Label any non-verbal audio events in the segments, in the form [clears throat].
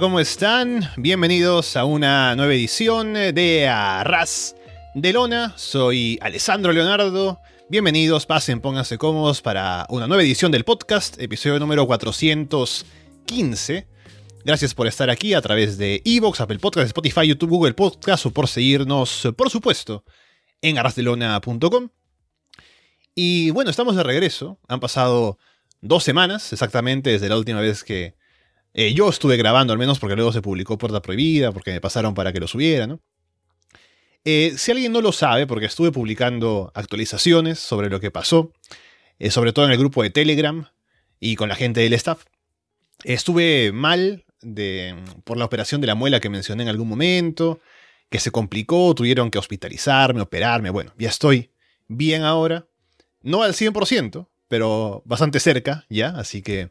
¿cómo están? Bienvenidos a una nueva edición de Arras de Lona. Soy Alessandro Leonardo. Bienvenidos, pasen, pónganse cómodos para una nueva edición del podcast, episodio número 415. Gracias por estar aquí a través de Evox, Apple Podcast, Spotify, YouTube, Google Podcast o por seguirnos, por supuesto, en arrasdelona.com. Y bueno, estamos de regreso. Han pasado dos semanas exactamente desde la última vez que eh, yo estuve grabando al menos porque luego se publicó Puerta Prohibida, porque me pasaron para que lo subiera, ¿no? Eh, si alguien no lo sabe, porque estuve publicando actualizaciones sobre lo que pasó, eh, sobre todo en el grupo de Telegram y con la gente del staff, estuve mal de, por la operación de la muela que mencioné en algún momento, que se complicó, tuvieron que hospitalizarme, operarme, bueno, ya estoy bien ahora, no al 100%, pero bastante cerca ya, así que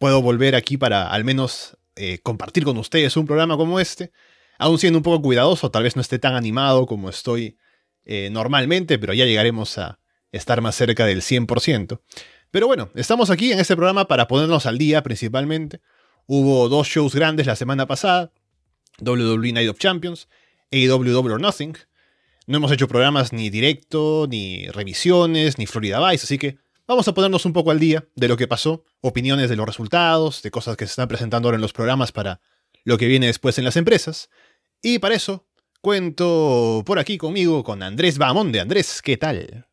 puedo volver aquí para al menos eh, compartir con ustedes un programa como este, aún siendo un poco cuidadoso, tal vez no esté tan animado como estoy eh, normalmente, pero ya llegaremos a estar más cerca del 100%. Pero bueno, estamos aquí en este programa para ponernos al día principalmente. Hubo dos shows grandes la semana pasada, WWE Night of Champions, AEW or Nothing. No hemos hecho programas ni directo, ni revisiones, ni Florida Vice, así que Vamos a ponernos un poco al día de lo que pasó, opiniones de los resultados, de cosas que se están presentando ahora en los programas para lo que viene después en las empresas. Y para eso, cuento por aquí conmigo con Andrés Bamonde. Andrés, ¿qué tal?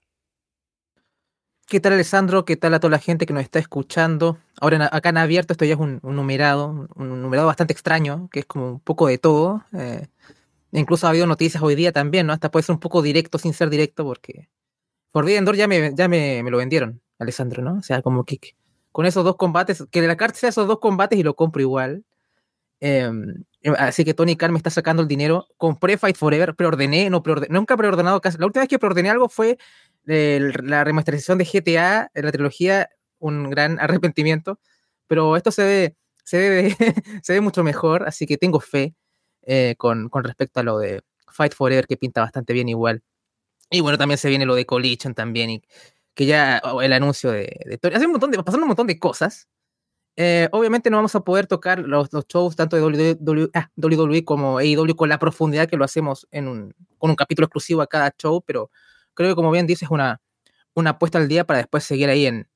¿Qué tal Alessandro? ¿Qué tal a toda la gente que nos está escuchando? Ahora acá en abierto esto ya es un, numerado, un numerado bastante extraño, que es como un poco de todo. Eh, incluso ha habido noticias hoy día también, ¿no? Hasta puede ser un poco directo sin ser directo porque Forbidden Door ya me, ya me lo vendieron. Alessandro, ¿no? O sea, como que con esos dos combates, que la carta sea esos dos combates y lo compro igual. Em, así que Tony Khan me está sacando el dinero. Compré Fight Forever, preordené, no preordené, nunca preordenado casi. La última vez que preordené algo fue la remasterización de GTA, la trilogía, un gran [laughs] arrepentimiento. Pero esto se ve, se ve, [laughs] se ve mucho mejor, así que tengo fe eh, con, con respecto a lo de Fight Forever, que pinta bastante bien igual. Y bueno, también se viene lo de Collision también. Y, que ya el anuncio de, de Hace un montón de, pasando un montón de cosas. Eh, obviamente no vamos a poder tocar los, los shows tanto de WWE, ah, WWE, como AEW con la profundidad que lo hacemos en un, con un capítulo exclusivo a cada show, pero creo que como bien dices, es una, una apuesta al día para después seguir ahí en,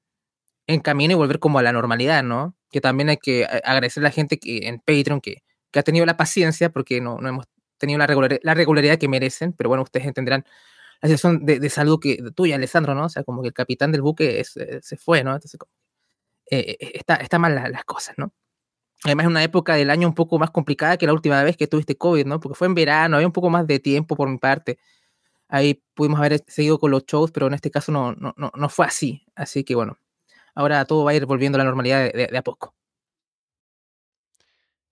en camino y volver como a la normalidad, ¿no? Que también hay que agradecer a la gente que en Patreon que, que ha tenido la paciencia porque no, no hemos tenido la, la regularidad que merecen, pero bueno, ustedes entenderán la situación de, salud que, tuya, Alessandro, ¿no? O sea, como que el capitán del buque eh, se fue, ¿no? Entonces, eh, eh, está, está mal las cosas, ¿no? Además, es una época del año un poco más complicada que la última vez que tuviste COVID, ¿no? Porque fue en verano, había un poco más de tiempo por mi parte. Ahí pudimos haber seguido con los shows, pero en este caso no, no, no, fue así. Así que bueno, ahora todo va a ir volviendo a la normalidad de, a poco.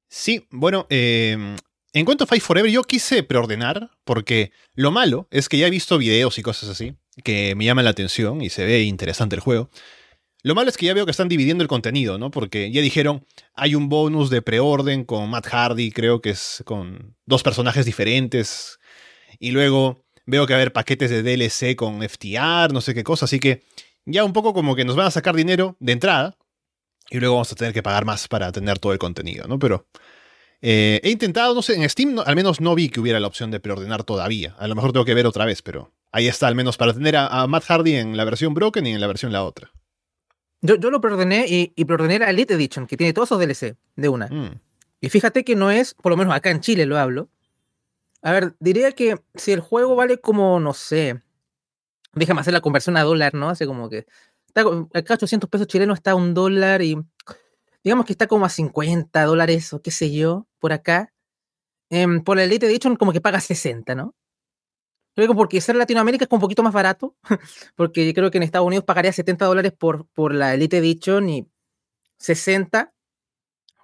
Sí, bueno, eh, en cuanto a Fight Forever, yo quise preordenar, porque lo malo es que ya he visto videos y cosas así, que me llaman la atención y se ve interesante el juego. Lo malo es que ya veo que están dividiendo el contenido, ¿no? Porque ya dijeron, hay un bonus de preorden con Matt Hardy, creo que es con dos personajes diferentes. Y luego veo que va a haber paquetes de DLC con FTR, no sé qué cosa. Así que ya un poco como que nos van a sacar dinero de entrada. Y luego vamos a tener que pagar más para tener todo el contenido, ¿no? Pero eh, he intentado, no sé, en Steam al menos no vi que hubiera la opción de preordenar todavía. A lo mejor tengo que ver otra vez, pero ahí está, al menos para tener a, Matt Hardy en la versión Broken y en la versión la otra. Yo, yo lo preordené y, y, preordené la Elite Edition, que tiene todos esos DLC de una. Mm. Y fíjate que no es, por lo menos acá en Chile lo hablo. A ver, diría que si el juego vale como, no sé, déjame hacer la conversión a dólar, ¿no? Hace como que. Está, acá 800 pesos chilenos está un dólar y digamos que está como a 50 dólares o qué sé yo, por acá. Em, por la Elite Edition como que paga 60, ¿no? Luego porque ser Latinoamérica es un poquito más barato, [laughs] porque yo creo que en Estados Unidos pagaría 70 dólares por, por la Elite Edition y 60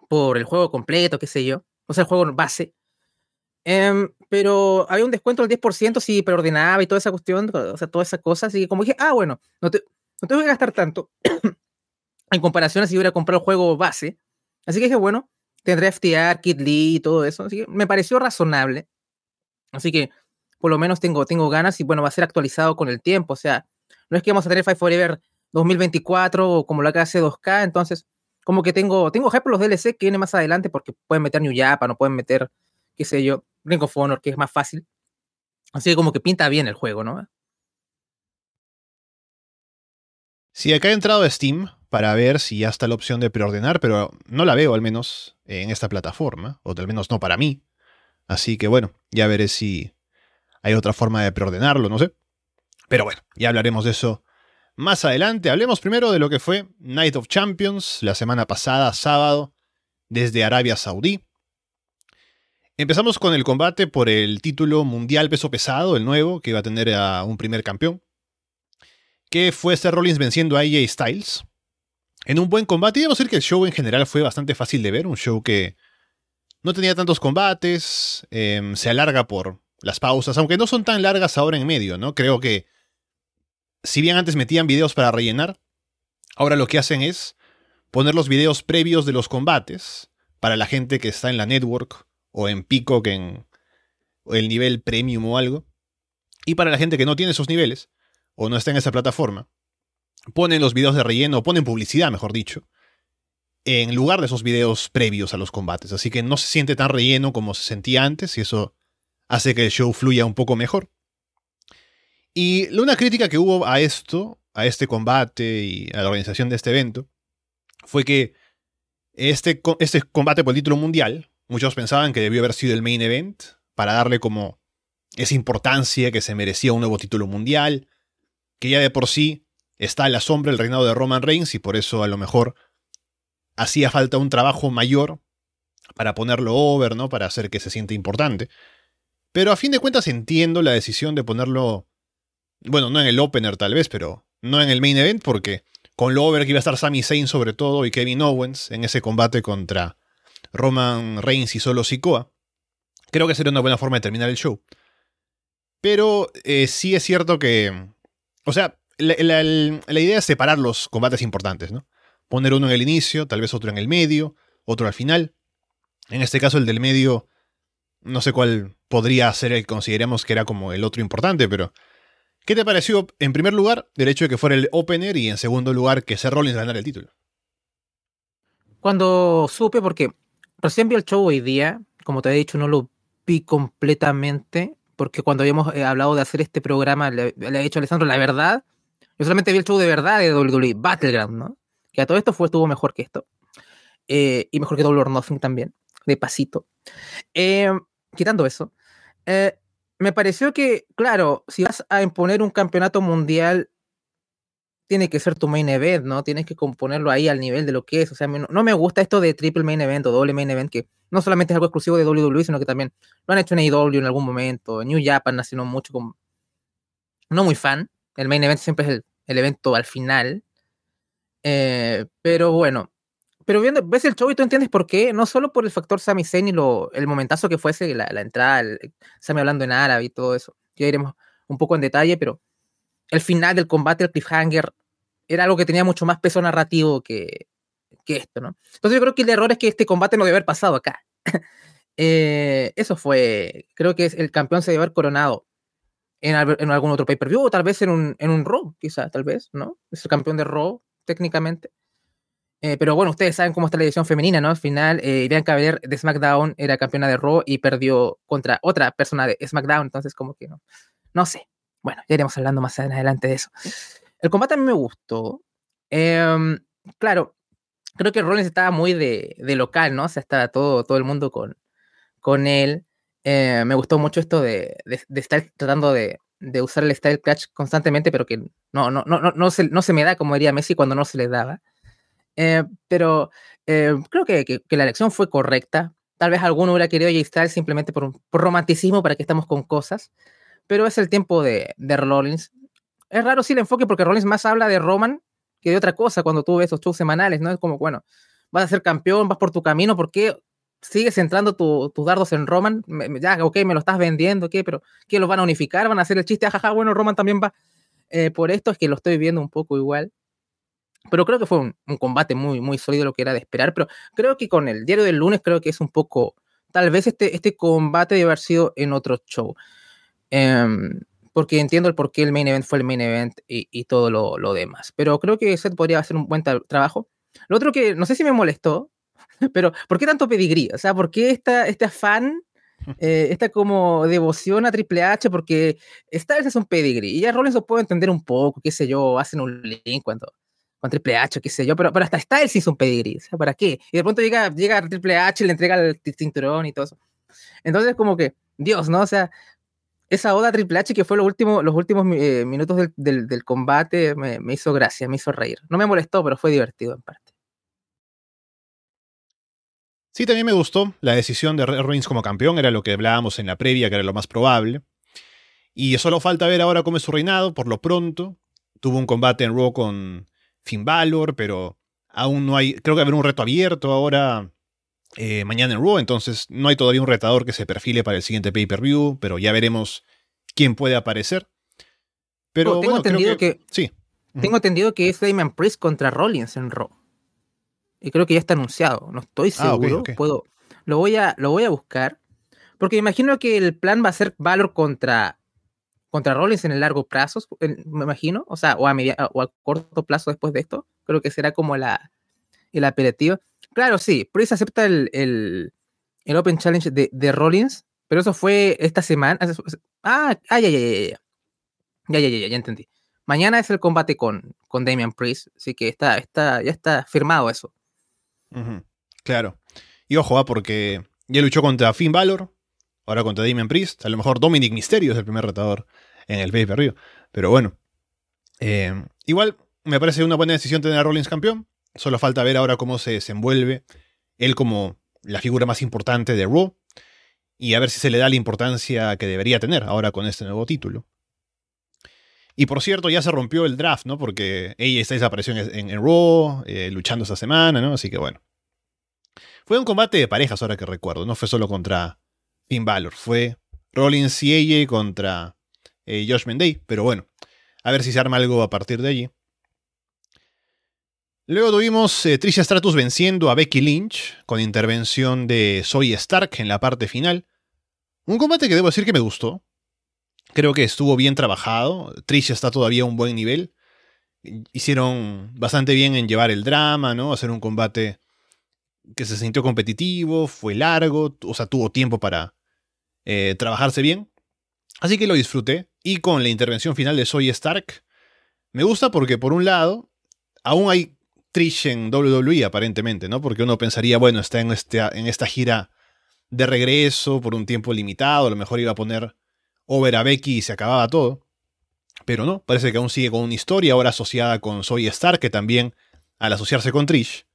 por el juego completo, qué sé yo, o sea, el juego base. Em, pero había un descuento del 10% si preordenaba y toda esa cuestión, o sea, toda esa cosa, así que como dije, ah, bueno, no te, no te voy a gastar tanto [clears throat] en comparación a si hubiera comprado el juego base. Así que dije, bueno, tendré FTR, Kid Lee y todo eso. Así que me pareció razonable. Así que por lo menos tengo, tengo ganas y bueno, va a ser actualizado con el tiempo. O sea, no es que vamos a tener Five Forever 2024 o como lo que hace 2K. Entonces, como que tengo, tengo ejemplos los DLC que vienen más adelante porque pueden meter New Japan o pueden meter, qué sé yo, Ring of Honor, que es más fácil. Así que como que pinta bien el juego, ¿no? Sí, acá he entrado Steam para ver si ya está la opción de preordenar, pero no la veo al menos en esta plataforma, o al menos no para mí. Así que bueno, ya veré si hay otra forma de preordenarlo, no sé. Pero bueno, ya hablaremos de eso más adelante. Hablemos primero de lo que fue Night of Champions la semana pasada, sábado, desde Arabia Saudí. Empezamos con el combate por el título mundial peso pesado, el nuevo, que iba a tener a un primer campeón que fue Seth Rollins venciendo a AJ Styles. En un buen combate, y debo decir que el show en general fue bastante fácil de ver, un show que no tenía tantos combates, em, se alarga por las pausas, aunque no son tan largas ahora en medio, ¿no? Creo que si bien antes metían videos para rellenar, ahora lo que hacen es poner los videos previos de los combates para la gente que está en la network o en Peacock en el nivel premium o algo, y para la gente que no tiene esos niveles, o no está en esa plataforma, ponen los videos de relleno, ponen publicidad, mejor dicho, en lugar de esos videos previos a los combates. Así que no se siente tan relleno como se sentía antes y eso hace que el show fluya un poco mejor. Y una crítica que hubo a esto, a este combate y a la organización de este evento, fue que este, este combate por el título mundial, muchos pensaban que debió haber sido el main event para darle como esa importancia que se merecía un nuevo título mundial, que ya de por sí está a la sombra el reinado de Roman Reigns y por eso a lo mejor hacía falta un trabajo mayor para ponerlo over, ¿no? Para hacer que se sienta importante. Pero a fin de cuentas entiendo la decisión de ponerlo, bueno, no en el opener tal vez, pero no en el main event porque con lo over que iba a estar Sami Zayn sobre todo y Kevin Owens en ese combate contra Roman Reigns y solo Sikoa, creo que sería una buena forma de terminar el show. Pero eh, sí es cierto que o sea, la, idea es separar los combates importantes, ¿no? Poner uno en el inicio, tal vez otro en el medio, otro al final. En este caso, el del medio, no sé cuál podría ser el que consideremos que era como el otro importante, pero. ¿Qué te pareció, en primer lugar, del hecho de que fuera el opener y en segundo lugar que Seth Rollins ganara el título? Cuando supe, porque recién vi el show hoy día, como te he dicho, no lo vi completamente porque cuando habíamos eh, hablado de hacer este programa, le, le he dicho a Alessandro, la verdad, yo solamente vi el show de verdad de WWE, Battleground, ¿no? Que a todo esto fue, estuvo mejor que esto. Eh, y mejor que Double or Nothing también, de pasito. Eh, quitando eso, me pareció que, claro, si vas a imponer un campeonato mundial tiene que ser tu main event, ¿no? Tienes que componerlo ahí al nivel de lo que es. O sea, no, me gusta esto de triple main event o doble main event, que no solamente es algo exclusivo de WWE, sino que también lo han hecho en AEW en algún momento. New Japan nació mucho como... No muy fan. El main event siempre es el, evento al final. Eh, pero bueno. Pero viendo, ves el show y tú entiendes por qué. No solo por el factor Sami Zayn y lo, el momentazo que fuese la, la entrada, el, Sami hablando en árabe y todo eso. Ya iremos un poco en detalle, pero el final del combate, el cliffhanger, era algo que tenía mucho más peso narrativo que, que esto, ¿no? Entonces yo creo que el error es que este combate no debe haber pasado acá. [laughs] Eh, eso fue, creo que el campeón se debe haber coronado en, algún otro pay-per-view o tal vez en un, en un Raw, quizá, tal vez, ¿no? Es el campeón de Raw, técnicamente. Eh, pero bueno, ustedes saben cómo está la edición femenina, ¿no? Al final, eh, Bianca Belair de SmackDown era campeona de Raw y perdió contra otra persona de SmackDown, entonces como que no, no sé. Bueno, ya iremos hablando más adelante de eso. El combate a mí me gustó. Em, claro, creo que Rollins estaba muy de, local, ¿no? O sea, estaba todo, todo el mundo con, con él. Eh, me gustó mucho esto de, estar tratando de, usar el style clutch constantemente, pero que no, no, no, no, se, no se me da, como diría Messi, cuando no se le daba. Eh, pero eh, creo que, la elección fue correcta. Tal vez alguno hubiera querido J-Style simplemente por, romanticismo, para que estamos con cosas pero es el tiempo de, de Rollins. Es raro sí el enfoque porque Rollins más habla de Roman que de otra cosa cuando tú esos shows semanales, ¿no? Es como, bueno, vas a ser campeón, vas por tu camino, ¿por qué sigues centrando tus dardos en Roman? ya, ok, me lo estás vendiendo, ¿qué? Pero ¿qué los van a unificar? ¿Van a hacer el chiste? Ajaja, bueno, Roman también va. Eh, por esto es que lo estoy viendo un poco igual. Pero creo que fue un, combate muy, muy sólido lo que era de esperar. Pero creo que con el diario del lunes creo que es un poco. Tal vez este, este combate debe haber sido en otro show. Em, porque entiendo el por qué el main event fue el main event y, todo lo, demás. Pero creo que Seth podría hacer un buen trabajo. Lo otro que no sé si me molestó, [laughs] pero ¿por qué tanto pedigrí? O sea, ¿por qué esta, este afán, eh, esta como devoción a Triple H? Porque esta vez es un pedigrí. Y ya Rollins lo puedo entender un poco, qué sé yo, hacen un link cuando con Triple H, qué sé yo, pero, pero hasta Styles hizo un pedigrí, o sea, ¿para qué? Y de pronto llega, llega Triple H, le entrega el cinturón y todo eso. Entonces, como que, Dios, ¿no? O sea, esa oda Triple H que fue los últimos, los últimos eh, minutos del, del, combate me, hizo gracia, me hizo reír. No me molestó, pero fue divertido en parte. Sí, también me gustó la decisión de Reigns como campeón, era lo que hablábamos en la previa, que era lo más probable. Y solo falta ver ahora cómo es su reinado, por lo pronto. Tuvo un combate en Raw con Finn Balor, pero aún no hay, creo que haber un reto abierto ahora eh, mañana en Raw, entonces no hay todavía un retador que se perfile para el siguiente pay-per-view, pero ya veremos quién puede aparecer. Pero oh, tengo bueno, entendido que, que, sí. Tengo entendido que es Damian Priest contra Rollins en Raw. Y creo que ya está anunciado. No estoy seguro. Ah, okay, okay. Puedo. Lo voy, a, lo voy a buscar. Porque imagino que el plan va a ser Valor contra, contra Rollins en el largo plazo, me imagino. O sea, o a, media, o a corto plazo después de esto. Creo que será como la, el apelativo. Claro, sí. Priest acepta el, el, el Open Challenge de, de, Rollins. Pero eso fue esta semana. Ah, ah ya, ya, ya, ya. Ya, ya, ya, ya, ya entendí. Mañana es el combate con, con Damian Priest. Así que está, está, ya está firmado eso. Claro. Y ojo, ¿eh? porque ya luchó contra Finn Balor, ahora contra Damian Priest. A lo mejor Dominic Mysterio es el primer retador en el pay per. Pero bueno. Eh, igual me parece una buena decisión tener a Rollins campeón. Solo falta ver ahora cómo se desenvuelve él como la figura más importante de Raw. Y a ver si se le da la importancia que debería tener ahora con este nuevo título. Y por cierto, ya se rompió el draft, ¿no? Porque ella está desapareció en, Raw, eh, luchando esta semana, ¿no? Así que bueno. Fue un combate de parejas, ahora que recuerdo. No fue solo contra Finn Balor. Fue Rollins y AJ contra eh, Josh Mendey. Pero bueno, a ver si se arma algo a partir de allí. Luego tuvimos eh, Tricia Stratus venciendo a Becky Lynch con intervención de Zoe Stark en la parte final. Un combate que debo decir que me gustó. Creo que estuvo bien trabajado. Tricia está todavía a un buen nivel. Hicieron bastante bien en llevar el drama, ¿no? Hacer un combate que se sintió competitivo, fue largo, o sea, tuvo tiempo para eh, trabajarse bien. Así que lo disfruté. Y con la intervención final de Zoe Stark, me gusta porque, por un lado, aún hay Trish en WWE, aparentemente, ¿no? Porque uno pensaría, bueno, está en, este, en esta gira de regreso por un tiempo limitado, a lo mejor iba a poner over a Becky y se acababa todo. Pero no, parece que aún sigue con una historia ahora asociada con Zoe Stark, que también, al asociarse con Trish,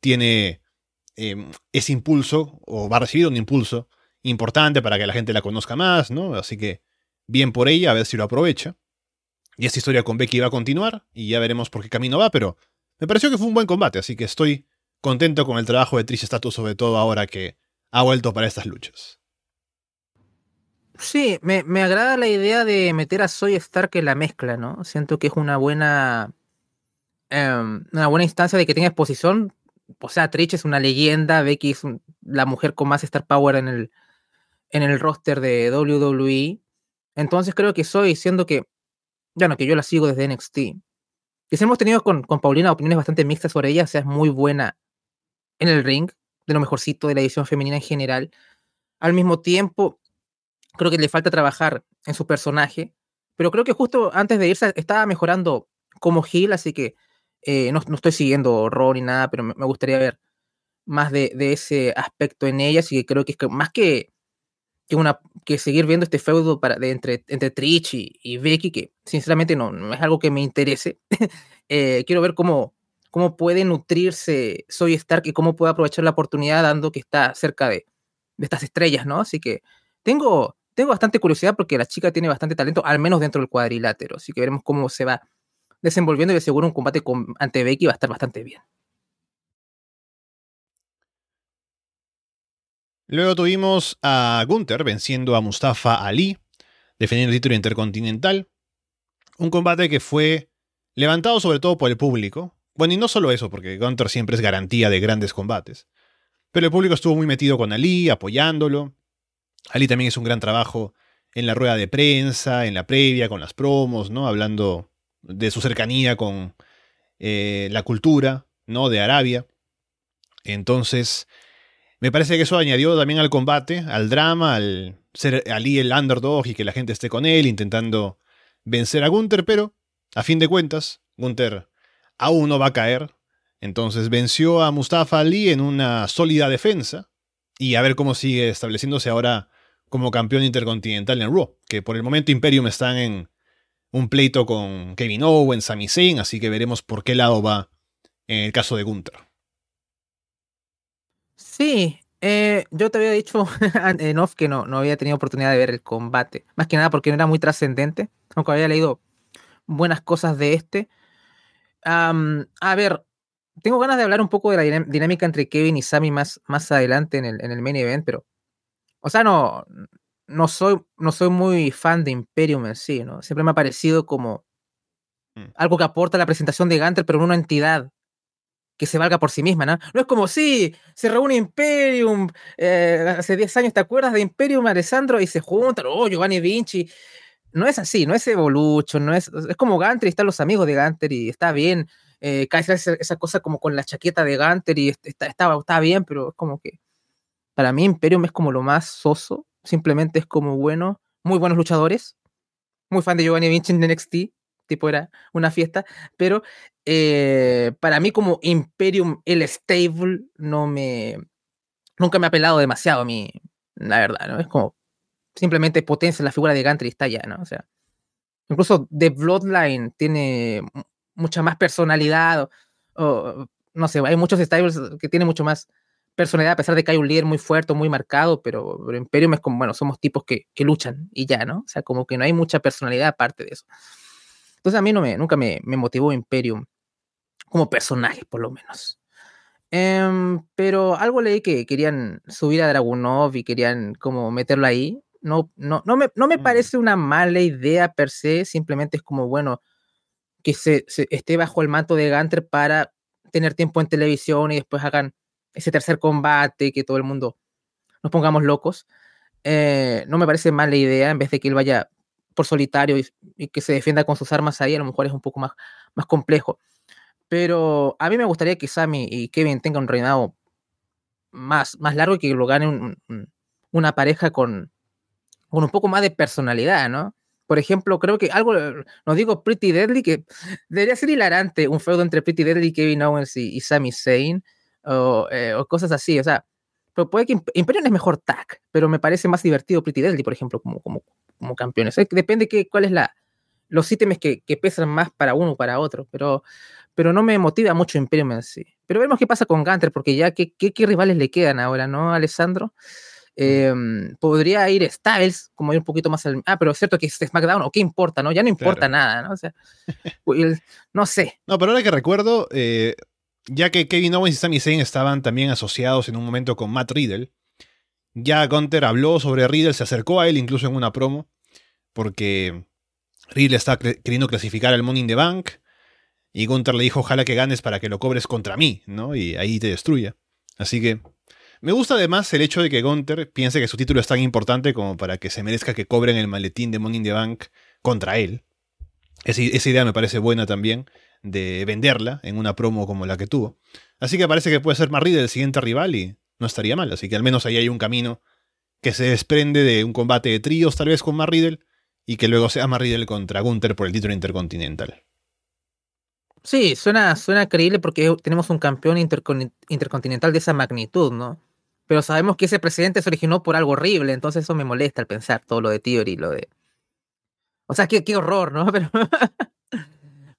tiene eh, ese impulso, o va a recibir un impulso importante para que la gente la conozca más, ¿no? Así que bien por ella, a ver si lo aprovecha. Y esta historia con Becky va a continuar, y ya veremos por qué camino va, pero me pareció que fue un buen combate, así que estoy contento con el trabajo de Trish Stratus, sobre todo ahora que ha vuelto para estas luchas. Sí, me, me, agrada la idea de meter a Soy Stark en la mezcla, ¿no? Siento que es una buena. Eh, una buena instancia de que tenga exposición. O sea, Trish es una leyenda, Becky es la mujer con más Star Power en el, en el roster de WWE. Entonces creo que Soy, siendo que. Ya no, que yo la sigo desde NXT. Que si hemos tenido con, con Paulina opiniones bastante mixtas sobre ella, o sea, es muy buena en el ring, de lo mejorcito de la edición femenina en general. Al mismo tiempo, creo que le falta trabajar en su personaje, pero creo que justo antes de irse estaba mejorando como Gil, así que eh, no, no, estoy siguiendo Raw ni nada, pero me, gustaría ver más de, de, ese aspecto en ella, así que creo que es más que, que, que seguir viendo este feudo para, de entre, entre Trish y, y, Becky, que sinceramente no, no, es algo que me interese, [laughs] eh, quiero ver cómo, cómo puede nutrirse Soy Stark y cómo puede aprovechar la oportunidad dando que está cerca de, de estas estrellas, ¿no? Así que tengo, tengo bastante curiosidad porque la chica tiene bastante talento, al menos dentro del cuadrilátero. Así que veremos cómo se va desenvolviendo y de seguro un combate ante Becky va a estar bastante bien. Luego tuvimos a Gunther venciendo a Mustafa Ali, defendiendo el título intercontinental. Un combate que fue levantado sobre todo por el público. Bueno, y no solo eso, porque Gunther siempre es garantía de grandes combates. Pero el público estuvo muy metido con Ali, apoyándolo. Ali también hizo un gran trabajo en la rueda de prensa, en la previa, con las promos, ¿no? Hablando de su cercanía con eh, la cultura ¿no? De Arabia. Entonces, me parece que eso añadió también al combate, al drama, al ser Ali el underdog y que la gente esté con él intentando vencer a Gunther, pero a fin de cuentas, Gunther aún no va a caer. Entonces venció a Mustafa Ali en una sólida defensa y a ver cómo sigue estableciéndose ahora como campeón intercontinental en Raw, que por el momento Imperium están en un pleito con Kevin Owens, Sami Zayn, así que veremos por qué lado va en el caso de Gunther. Sí, eh, yo te había dicho [laughs] en off que no, no había tenido oportunidad de ver el combate, más que nada porque no era muy trascendente, aunque había leído buenas cosas de este. a ver, tengo ganas de hablar un poco de la dinámica entre Kevin y Sami más, más adelante en el, en el main event, pero o sea, no, no soy, no soy muy fan de Imperium en sí, ¿no? Siempre me ha parecido como mm. algo que aporta la presentación de Gunter, pero en una entidad que se valga por sí misma, ¿no? No es como, sí, se reúne Imperium, eh, hace 10 años, ¿te acuerdas de Imperium, Alessandro? Y se juntan, oh, Giovanni Vinci. No es así, no es Evolution, no es, es como Gunter y están los amigos de Gunter y está bien. Eh, esa, esa, cosa como con la chaqueta de Gunter y está, está, está bien, pero es como que para mí Imperium es como lo más soso, simplemente es como bueno, muy buenos luchadores, muy fan de Giovanni Vinci en NXT, tipo era una fiesta, pero eh, para mí como Imperium, el stable, no me, nunca me ha apelado demasiado a mí, la verdad, ¿no? Es como simplemente potencia la figura de Gantry y está ya, ¿no? O sea, incluso The Bloodline tiene mucha más personalidad, o, no sé, hay muchos stables que tienen mucho más personalidad, a pesar de que hay un líder muy fuerte, muy marcado, pero, pero Imperium es como, bueno, somos tipos que, que, luchan y ya, ¿no? O sea, como que no hay mucha personalidad aparte de eso. Entonces a mí no me, nunca me, me motivó Imperium como personaje, por lo menos. Em, pero algo leí que querían subir a Dragunov y querían como meterlo ahí. No, no, no, me, no me mm. parece una mala idea per se, simplemente es como, bueno, que se, esté bajo el manto de Gunter para tener tiempo en televisión y después hagan ese tercer combate, que todo el mundo nos pongamos locos. Eh, no me parece mala idea, en vez de que él vaya por solitario y, que se defienda con sus armas ahí, a lo mejor es un poco más, más complejo. Pero a mí me gustaría que Sammy y Kevin tengan un reinado más, más largo y que lo gane una pareja con, con un poco más de personalidad, ¿no? Por ejemplo, creo que algo, nos digo Pretty Deadly, que debería ser hilarante un feudo entre Pretty Deadly, Kevin Owens y, y Sami Zayn eh, o, cosas así. O sea, pero puede que Imperium es mejor tag, pero me parece más divertido Pretty Deadly, por ejemplo, como, como, como campeones. Depende que, cuál es la, los ítems que, que, pesan más para uno o para otro, pero, pero no me motiva mucho Imperium en sí. Pero vemos qué pasa con Gunter, porque ya qué, qué, qué rivales le quedan ahora, ¿no, Alessandro? Em, podría ir Styles, como ir un poquito más al. Ah, pero es cierto que es SmackDown, o qué importa, ¿no? Ya no importa nada, ¿no? O sea, no sé. No, pero ahora que recuerdo, eh, ya que Kevin Owens y Sami Zayn estaban también asociados en un momento con Matt Riddle, ya Gunter habló sobre Riddle, se acercó a él incluso en una promo, porque Riddle está queriendo clasificar al Money in the Bank, y Gunter le dijo, ojalá que ganes para que lo cobres contra mí, ¿no? Y ahí te destruya. Así que me gusta además el hecho de que Gunter piense que su título es tan importante como para que se merezca que cobren el maletín de Money in the Bank contra él. esa idea me parece buena también de venderla en una promo como la que tuvo. Así que parece que puede ser Marriddle el siguiente rival y no estaría mal. Así que al menos ahí hay un camino que se desprende de un combate de tríos tal vez con Marriddle y que luego sea Marriddle contra Gunther por el título intercontinental. Sí, suena, suena creíble porque tenemos un campeón intercontinental de esa magnitud, ¿no? Pero sabemos que ese precedente se originó por algo horrible, entonces eso me molesta al pensar todo lo de Theory, lo de... O sea, qué, qué horror, ¿no? [laughs] Pero,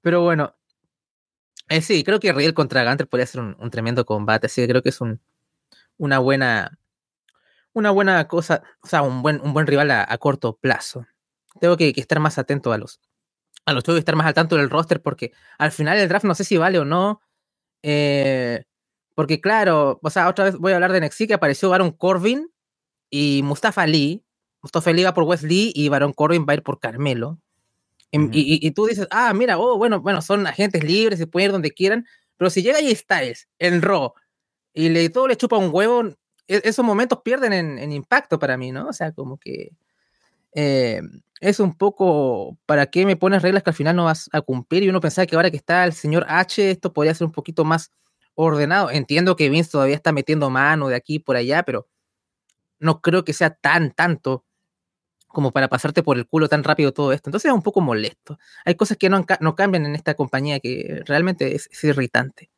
Pero bueno, eh, sí, creo que Riel contra Gunter podría ser un, tremendo combate, así que creo que es un, una buena una buena cosa, o sea, un buen, un buen rival a, corto plazo. Tengo que, estar más atento a los a los que estar más al tanto del roster porque al final el draft no sé si vale o no. Eh, porque claro, o sea, otra vez voy a hablar de NXT que apareció Baron Corbin y Mustafa Ali. Mustafa Ali va por Wesley y Baron Corbin va a ir por Carmelo. Y, tú dices, ah, mira, oh, bueno, bueno, son agentes libres, se pueden ir donde quieran, pero si llega ahí Styles en Raw y le, todo le chupa un huevo, e, esos momentos pierden en, impacto para mí, ¿no? O sea, como que eh, es un poco, ¿para qué me pones reglas que al final no vas a cumplir? Y uno pensaba que ahora que está el señor H, esto podría ser un poquito más ordenado. Entiendo que Vince todavía está metiendo mano de aquí por allá, pero no creo que sea tan tanto como para pasarte por el culo tan rápido todo esto. Entonces es un poco molesto. Hay cosas que no, no cambian en esta compañía que realmente es, irritante.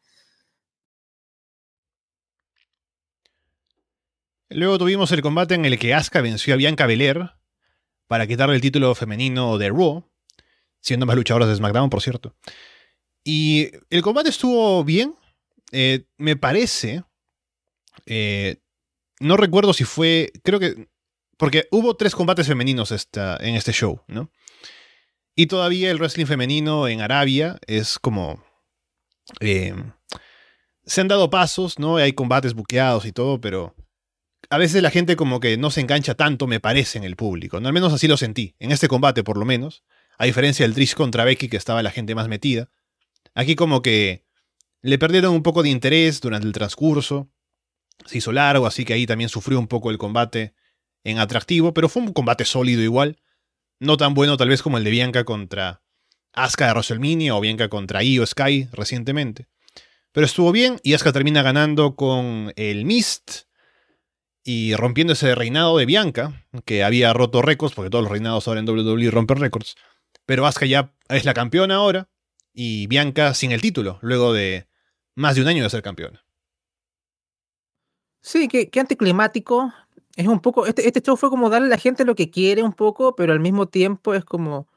Luego tuvimos el combate en el que Asuka venció a Bianca Belair para quitarle el título femenino de Raw, siendo más luchadoras de SmackDown, por cierto. Y el combate estuvo bien. Eh, me parece. Eh, no recuerdo si fue. Creo que porque hubo tres combates femeninos en este show, ¿no? Y todavía el wrestling femenino en Arabia es como... Eh, se han dado pasos, ¿no? Hay combates buqueados y todo, pero a veces la gente como que no se engancha tanto, me parece, en el público. ¿no? Al menos así lo sentí, en este combate por lo menos. A diferencia del Trish contra Becky, que estaba la gente más metida. Aquí como que le perdieron un poco de interés durante el transcurso. Se hizo largo, así que ahí también sufrió un poco el combate en atractivo, pero fue un combate sólido igual. No tan bueno tal vez como el de Bianca contra Asuka de WrestleMania o Bianca contra Io Sky recientemente. Pero estuvo bien y Asuka termina ganando con el Mist y rompiendo ese reinado de Bianca, que había roto récords, porque todos los reinados ahora en WWE rompen récords. Pero Asuka ya es la campeona ahora y Bianca sin el título, luego de más de un año de ser campeona. Sí, qué, qué anticlimático es un poco, este, este show fue como darle a la gente lo que quiere un poco, pero al mismo tiempo es como,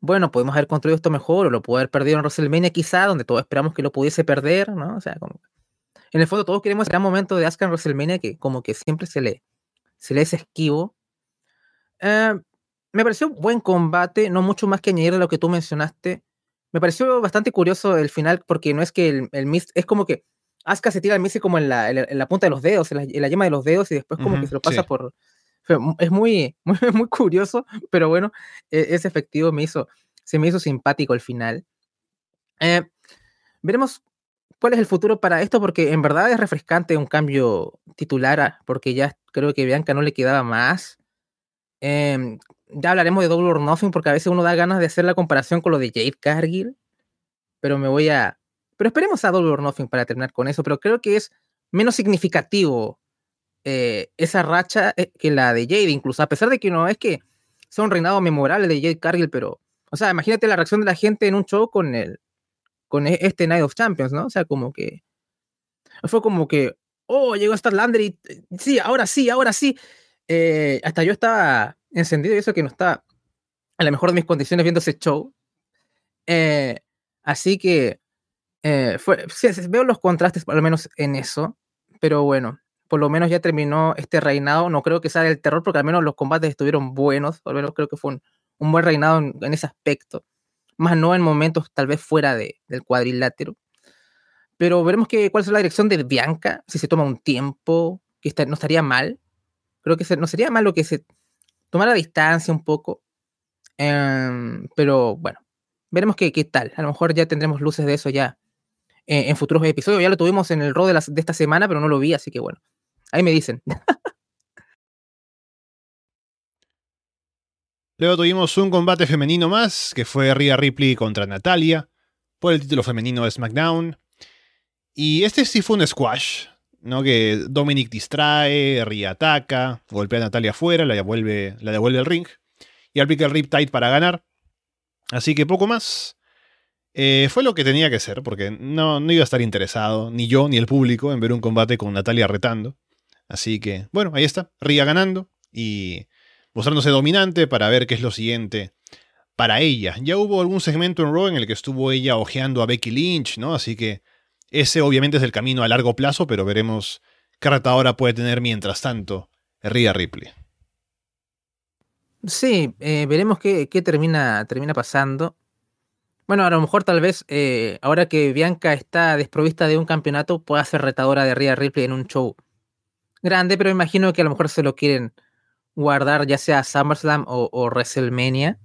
bueno, podemos haber construido esto mejor o lo pudo haber perdido en WrestleMania quizá, donde todos esperamos que lo pudiese perder, ¿no? O sea, como, en el fondo todos queremos ese gran momento de Asuka en WrestleMania que como que siempre se le, se le es esquivo. Eh, me pareció un buen combate, no mucho más que añadir a lo que tú mencionaste. Me pareció bastante curioso el final porque no es que el, el Mist, es como que Asuka se tira al Missy como en la, en la, punta de los dedos, en la, en yema de los dedos, y después como que se lo pasa por. Es muy, [laughs] muy, muy curioso, pero bueno, e, es efectivo, me hizo, se me hizo simpático el final. Eh, veremos cuál es el futuro para esto, porque en verdad es refrescante un cambio titular, ah, porque ya creo que Bianca no le quedaba más. Em, ya hablaremos de Double or Nothing, porque a veces uno da ganas de hacer la comparación con lo de Jade Cargill, pero me voy a, pero esperemos a Double or Nothing para terminar con eso, pero creo que es menos significativo eh, esa racha eh, que la de Jade, incluso, a pesar de que no es que sea un reinado memorable de Jade Cargill, pero, o sea, imagínate la reacción de la gente en un show con el, con e, este Night of Champions, ¿no? O sea, como que, fue como que, oh, llegó Statlander y, sí, ahora sí, ahora sí. Eh, hasta yo estaba encendido y eso que no estaba en la mejor de mis condiciones viendo ese show. así que eh, fue, veo los contrastes, por lo menos en eso, pero bueno, por lo menos ya terminó este reinado. No creo que sea del terror, porque al menos los combates estuvieron buenos, por lo menos creo que fue un, buen reinado en, ese aspecto, más no en momentos tal vez fuera de, del cuadrilátero. Pero veremos que, cuál es la dirección de Bianca, si se toma un tiempo, que no estaría mal. Creo que no sería malo que se tomara distancia un poco. Em, pero bueno, veremos qué, tal. A lo mejor ya tendremos luces de eso ya en futuros episodios. Ya lo tuvimos en el rol de, de esta semana, pero no lo vi, así que bueno, ahí me dicen. [laughs] Luego tuvimos un combate femenino más, que fue Rhea Ripley contra Natalia, por el título femenino de SmackDown. Y este sí fue un squash, ¿no? Que Dominic distrae, Rhea ataca, golpea a Natalia afuera, la devuelve, la devuelve ring y aplica el Riptide para ganar. Así que poco más. Eh, fue lo que tenía que ser, porque no, no iba a estar interesado, ni yo ni el público, en ver un combate con Natalia retando. Así que, bueno, ahí está, Ria ganando y mostrándose dominante para ver qué es lo siguiente para ella. Ya hubo algún segmento en Raw en el que estuvo ella ojeando a Becky Lynch, ¿no? Así que ese obviamente es el camino a largo plazo, pero veremos qué retadora puede tener mientras tanto Rhea Ripley. Sí, eh, veremos qué, termina, termina pasando. Bueno, a lo mejor tal vez eh, ahora que Bianca está desprovista de un campeonato pueda ser retadora de Rhea Ripley en un show grande, pero imagino que a lo mejor se lo quieren guardar ya sea SummerSlam o, WrestleMania.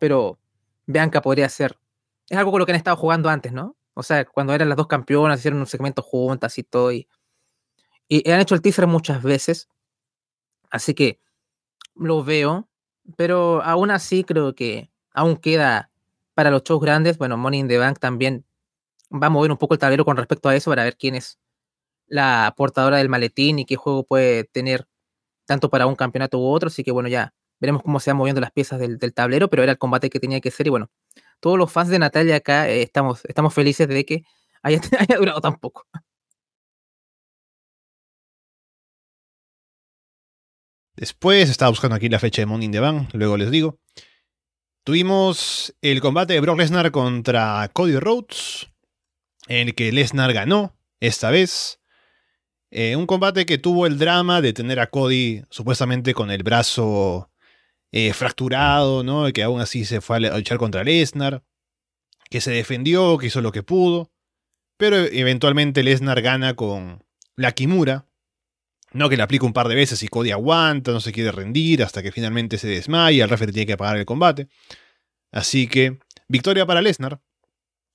Pero Bianca podría ser. Es algo con lo que han estado jugando antes, ¿no? O sea, cuando eran las dos campeonas, hicieron un segmento juntas y todo. Y, y han hecho el teaser muchas veces. Así que lo veo. Pero aún así creo que aún queda para los shows grandes, bueno, Money in the Bank también va a mover un poco el tablero con respecto a eso para ver quién es la portadora del maletín y qué juego puede tener tanto para un campeonato u otro. Así que bueno, ya veremos cómo se van moviendo las piezas del, tablero, pero era el combate que tenía que ser. Y bueno, todos los fans de Natalia acá eh, estamos, estamos felices de que haya, [laughs] durado tan poco. Después estaba buscando aquí la fecha de in the Bank, luego les digo. Tuvimos el combate de Brock Lesnar contra Cody Rhodes, en el que Lesnar ganó esta vez. Eh, un combate que tuvo el drama de tener a Cody supuestamente con el brazo eh, fracturado, ¿no? Que aún así se fue a luchar contra Lesnar, que se defendió, que hizo lo que pudo, pero eventualmente Lesnar gana con la Kimura, no que le aplica un par de veces y Cody aguanta, no se quiere rendir hasta que finalmente se desmaya, el referee tiene que pagar el combate. Así que, victoria para Lesnar.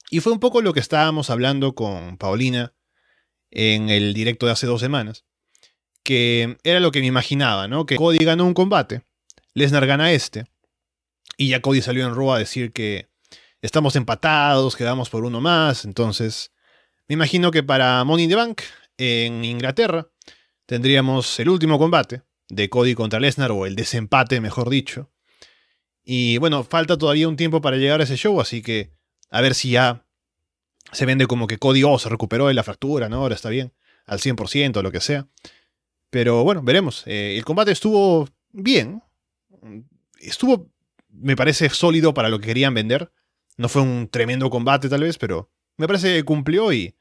Y fue un poco lo que estábamos hablando con Paulina en el directo de hace dos semanas. Que era lo que me imaginaba, ¿no? Que Cody ganó un combate, Lesnar gana este, y ya Cody salió en Raw a decir que estamos empatados, quedamos por uno más, entonces me imagino que para Money in the Bank en Inglaterra tendríamos el último combate de Cody contra Lesnar, o el desempate, mejor dicho. Y bueno, falta todavía un tiempo para llegar a ese show, así que a ver si ya se vende como que Cody oh, se recuperó de la fractura, ¿no? Ahora está bien, al 100% o lo que sea. Pero bueno, veremos. Eh, el combate estuvo bien. Estuvo, me parece, sólido para lo que querían vender. No fue un tremendo combate tal vez, pero me parece que cumplió y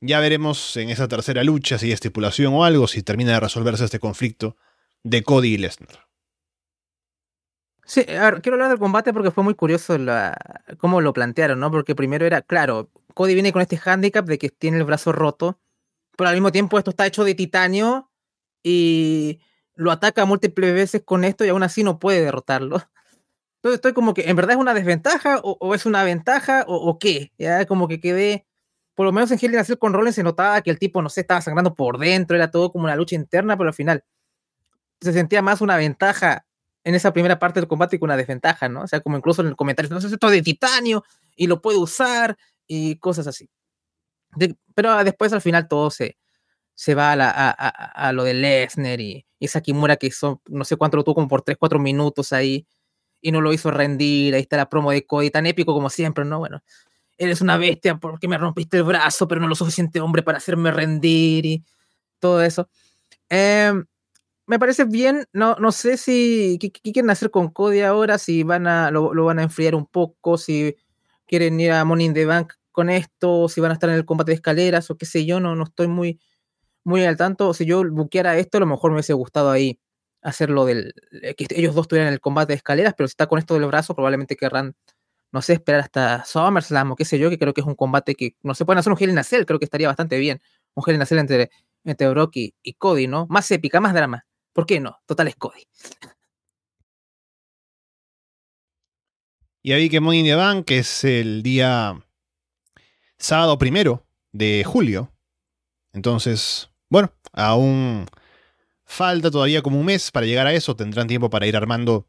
ya veremos en esa tercera lucha si hay estipulación o algo, si termina de resolverse este conflicto de Cody y Lesnar. Sí, quiero hablar del combate porque fue muy curioso cómo lo plantearon, ¿no? Porque primero era, claro, Cody viene con este handicap de que tiene el brazo roto, pero al mismo tiempo esto está hecho de titanio y lo ataca múltiples veces con esto y aún así no puede derrotarlo. Entonces estoy como que, ¿en verdad es una desventaja o, es una ventaja o, qué? Ya como que quedé por lo menos en Hell in con Rollins se notaba que el tipo, no sé, estaba sangrando por dentro, era todo como una lucha interna, pero al final se sentía más una ventaja en esa primera parte del combate que una desventaja, ¿no? O sea, como incluso en el comentario, no sé, esto de titanio y lo puede usar y cosas así. pero después al final todo se, se va a, lo de Lesnar y, esa Kimura que hizo, no sé cuánto lo tuvo como por 3, 4 minutos ahí y no lo hizo rendir. Ahí está la promo de Cody, tan épico como siempre, ¿no? Bueno, eres una bestia porque me rompiste el brazo, pero no lo suficiente hombre para hacerme rendir y todo eso. Em, me parece bien, no, no sé si qué, quieren hacer con Cody ahora, si van a, lo, van a enfriar un poco, si quieren ir a Money the Bank con esto, si van a estar en el combate de escaleras o qué sé yo, no, no estoy muy, muy al tanto. Si yo buqueara esto, a lo mejor me hubiese gustado ahí hacerlo del que ellos dos tuvieran el combate de escaleras, pero si está con esto del brazo, probablemente querrán no sé, esperar hasta SummerSlam o qué sé yo, que creo que es un combate que no se pueden hacer un Hell in a creo que estaría bastante bien. Un Hell in a entre, entre Brock y, Cody, ¿no? Más épica, más drama. ¿Por qué no? Total es Cody. Y ahí que Money in the Bank, que es el día sábado primero de julio. Entonces, bueno, aún falta todavía como un mes para llegar a eso. Tendrán tiempo para ir armando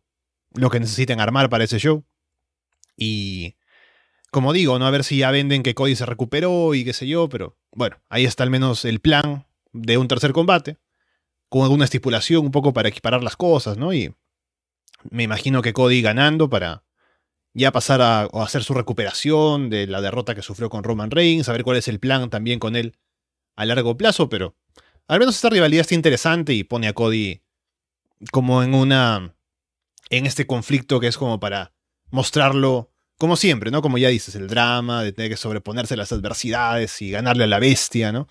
lo que necesiten armar para ese show. Y como digo, ¿no? A ver si ya venden que Cody se recuperó y qué sé yo, pero bueno, ahí está al menos el plan de un tercer combate, con alguna estipulación un poco para equiparar las cosas, ¿no? Y me imagino que Cody ganando para ya pasar a, hacer su recuperación de la derrota que sufrió con Roman Reigns, a ver cuál es el plan también con él a largo plazo, pero al menos esta rivalidad está interesante y pone a Cody como en una en este conflicto que es como para mostrarlo como siempre, ¿no? Como ya dices, el drama, de tener que sobreponerse a las adversidades y ganarle a la bestia, ¿no?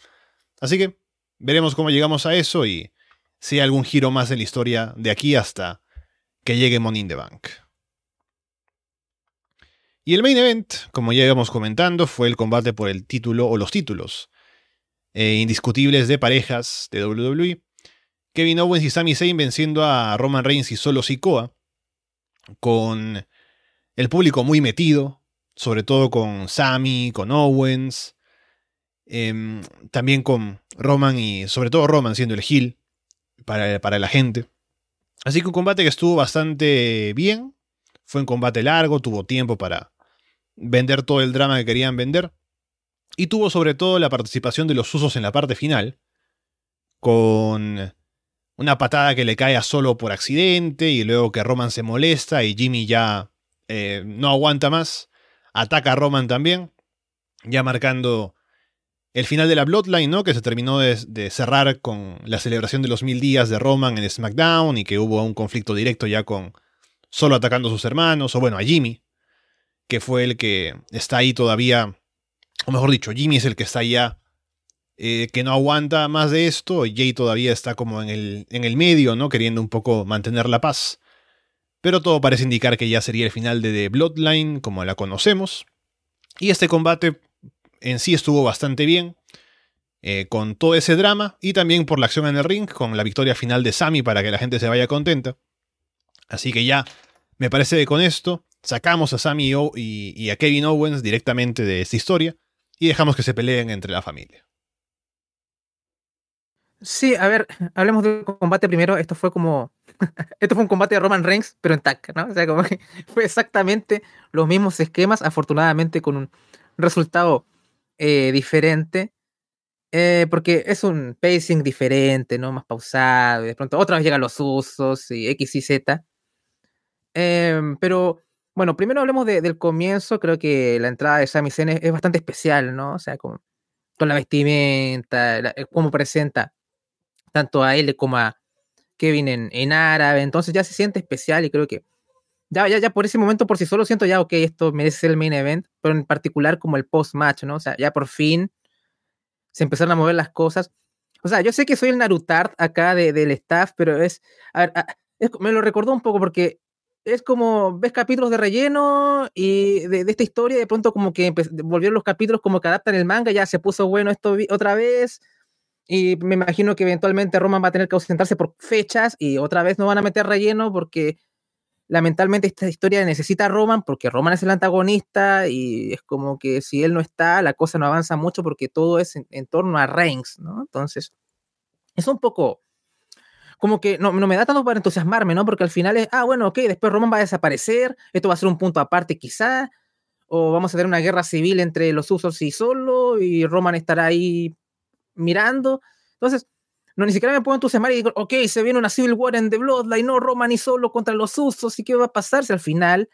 Así que veremos cómo llegamos a eso y si hay algún giro más en la historia de aquí hasta que llegue Money in the Bank. Y el main event, como ya íbamos comentando, fue el combate por el título o los títulos eh, indiscutibles de parejas de WWE. Kevin Owens y Sami Zayn venciendo a Roman Reigns y Solo Sikoa con el público muy metido, sobre todo con Sammy, con Owens, em, también con Roman y sobre todo Roman siendo el heel para, para la gente. Así que un combate que estuvo bastante bien, fue un combate largo, tuvo tiempo para vender todo el drama que querían vender. Y tuvo sobre todo la participación de los usos en la parte final, con una patada que le cae a solo por accidente y luego que Roman se molesta y Jimmy ya eh, no aguanta más, ataca a Roman también, ya marcando el final de la Bloodline, ¿no? Que se terminó de, de, cerrar con la celebración de los mil días de Roman en SmackDown y que hubo un conflicto directo ya con solo atacando a sus hermanos, o bueno, a Jimmy, que fue el que está ahí todavía, o mejor dicho, Jimmy es el que está ya eh, que no aguanta más de esto. Jay todavía está como en el, en el medio, ¿no? Queriendo un poco mantener la paz. Pero todo parece indicar que ya sería el final de The Bloodline, como la conocemos. Y este combate en sí estuvo bastante bien. Eh, con todo ese drama y también por la acción en el ring, con la victoria final de Sami para que la gente se vaya contenta. Así que ya, me parece que con esto sacamos a Sami y, y a Kevin Owens directamente de esta historia y dejamos que se peleen entre la familia. Sí, a ver, hablemos del combate primero. Esto fue como. [laughs] Esto fue un combate de Roman Reigns, pero en TAC, ¿no? O sea, como que [laughs] fue exactamente los mismos esquemas, afortunadamente con un resultado eh, diferente. Eh, porque es un pacing diferente, ¿no? Más pausado. Y de pronto otra vez llegan los usos y X y Z. Em, pero bueno, primero hablemos del comienzo. Creo que la entrada de Sami Zayn es, bastante especial, ¿no? O sea, con, la vestimenta, cómo presenta tanto a él como a Kevin en, en árabe, entonces ya se siente especial y creo que ya, ya, ya por ese momento por sí solo siento ya, ok, esto merece el main event, pero en particular como el post-match, ¿no? O sea, ya por fin se empezaron a mover las cosas. O sea, yo sé que soy el Narutart acá de, del staff, pero es, me lo recordó un poco porque es como, ves capítulos de relleno y de, esta historia, de pronto como que volvieron los capítulos como que adaptan el manga, ya se puso bueno esto otra vez, y me imagino que eventualmente Roman va a tener que ausentarse por fechas y otra vez no van a meter relleno porque lamentablemente esta historia necesita a Roman porque Roman es el antagonista y es como que si él no está, la cosa no avanza mucho porque todo es en, torno a Reigns, ¿no? Entonces, es un poco como que no, no, me da tanto para entusiasmarme, ¿no? Porque al final es, ah, bueno, ok, después Roman va a desaparecer, esto va a ser un punto aparte quizá, o vamos a tener una guerra civil entre los usos y solo, y Roman estará ahí mirando. Entonces, no ni siquiera me puedo entusiasmar y digo, ok, se viene una Civil War en The Bloodline, no Roman y solo contra los usos, ¿y qué va a pasar si al final?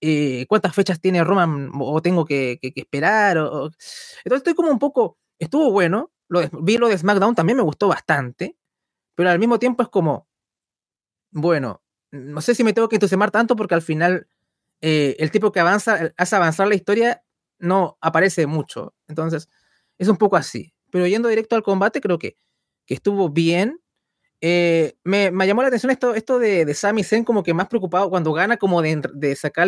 Eh, ¿Cuántas fechas tiene Roman o tengo que, esperar? O, Entonces estoy como un poco, estuvo bueno, lo vi lo de SmackDown, también me gustó bastante, pero al mismo tiempo es como, bueno, no sé si me tengo que entusiasmar tanto porque al final eh, el tipo que avanza, hace avanzar la historia, no aparece mucho. Entonces, es un poco así pero yendo directo al combate, creo que, que estuvo bien. Eh, me, me, llamó la atención esto, esto de, de Sami Zayn como que más preocupado cuando gana, como de, de sacar,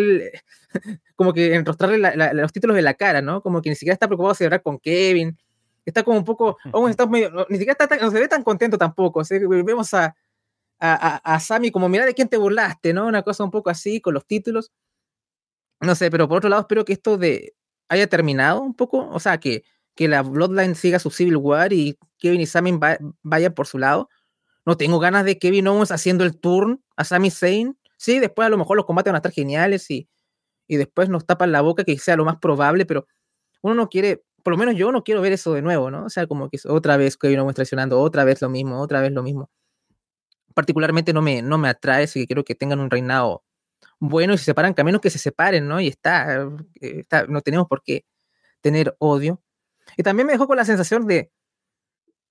[laughs] como que enrostrarle los títulos de la cara, ¿no? Como que ni siquiera está preocupado de celebrar con Kevin. Está como un poco, aún está medio, ni siquiera está no se ve tan contento tampoco. vemos a, a, a, Sami como, mira de quién te burlaste, ¿no? Una cosa un poco así con los títulos. No sé, pero por otro lado espero que esto de haya terminado un poco, o sea, que, que la Bloodline siga su Civil War y Kevin y Sami vayan por su lado. No tengo ganas de Kevin Owens haciendo el turn a Sami Zayn. Sí, después a lo mejor los combates van a estar geniales y, y después nos tapan la boca, que sea lo más probable, pero uno no quiere, por lo menos yo no quiero ver eso de nuevo, ¿no? O sea, como que otra vez Kevin Owens traicionando, otra vez lo mismo, otra vez lo mismo. Particularmente no me, no me atrae, así que quiero que tengan un reinado bueno y se separan caminos que se separen, ¿no? Y está, eh, está no tenemos por qué tener odio. Y también me dejó con la sensación de,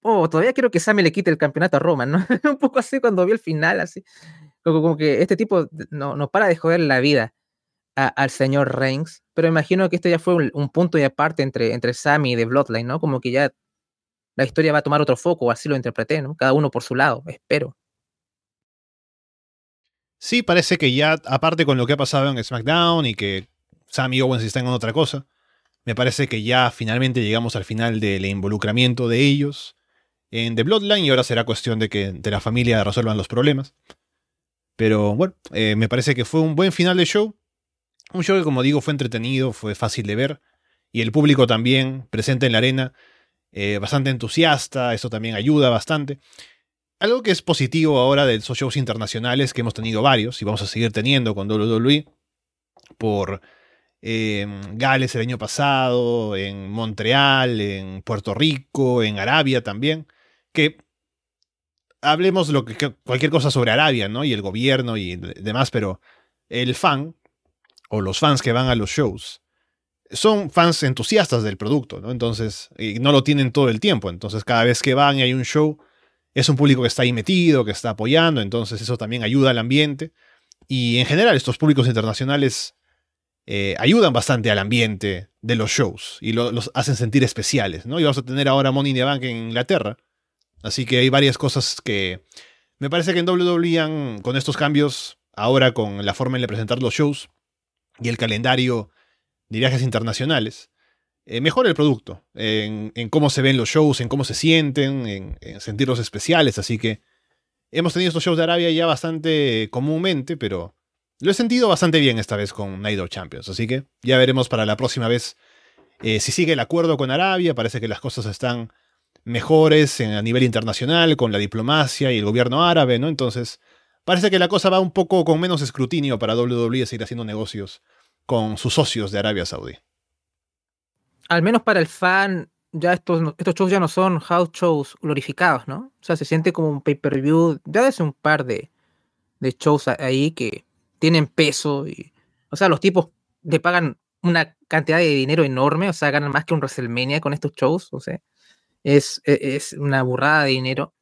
oh, todavía quiero que Sammy le quite el campeonato a Roman, ¿no? [laughs] un poco así cuando vi el final, así. Como, como que este tipo no, no para de joder la vida al señor Reigns, pero imagino que esto ya fue un, punto y aparte entre, entre Sammy y The Bloodline, ¿no? Como que ya la historia va a tomar otro foco, así lo interpreté, ¿no? Cada uno por su lado, espero. Sí, parece que ya, aparte con lo que ha pasado en SmackDown y que Sammy Owens está en otra cosa, me parece que ya finalmente llegamos al final del involucramiento de ellos en The Bloodline y ahora será cuestión de que de la familia resuelvan los problemas. Pero bueno, eh, me parece que fue un buen final de show. Un show que como digo fue entretenido, fue fácil de ver. Y el público también presente en la arena, eh, bastante entusiasta, eso también ayuda bastante. Algo que es positivo ahora de esos shows internacionales que hemos tenido varios y vamos a seguir teniendo con WWE por en Gales el año pasado, en Montreal, en Puerto Rico, en Arabia también, que hablemos lo que, cualquier cosa sobre Arabia, ¿no? Y el gobierno y demás, pero el fan o los fans que van a los shows son fans entusiastas del producto, ¿no? Entonces, y no lo tienen todo el tiempo, entonces cada vez que van y hay un show, es un público que está ahí metido, que está apoyando, entonces eso también ayuda al ambiente. Y en general estos públicos internacionales eh, ayudan bastante al ambiente de los shows y los hacen sentir especiales, ¿no? Y vamos a tener ahora Money in the Bank en Inglaterra, así que hay varias cosas que me parece que en WWE con estos cambios, ahora con la forma de presentar los shows y el calendario de viajes internacionales, eh, mejora el producto, en, cómo se ven los shows, en cómo se sienten, en, en, sentirlos especiales. Así que hemos tenido estos shows de Arabia ya bastante comúnmente, pero lo he sentido bastante bien esta vez con Night Champions. Así que ya veremos para la próxima vez eh, si sigue el acuerdo con Arabia. Parece que las cosas están mejores a nivel internacional con la diplomacia y el gobierno árabe, ¿no? Entonces, parece que la cosa va un poco con menos escrutinio para WWE seguir haciendo negocios con sus socios de Arabia Saudí al menos para el fan, ya estos, estos shows ya no son house shows glorificados, ¿no? O sea, se siente como un pay-per-view, ya es un par de, de shows ahí que tienen peso y, o sea, los tipos le pagan una cantidad de dinero enorme, o sea, ganan más que un WrestleMania con estos shows, o sea, es, e, es una burrada de dinero.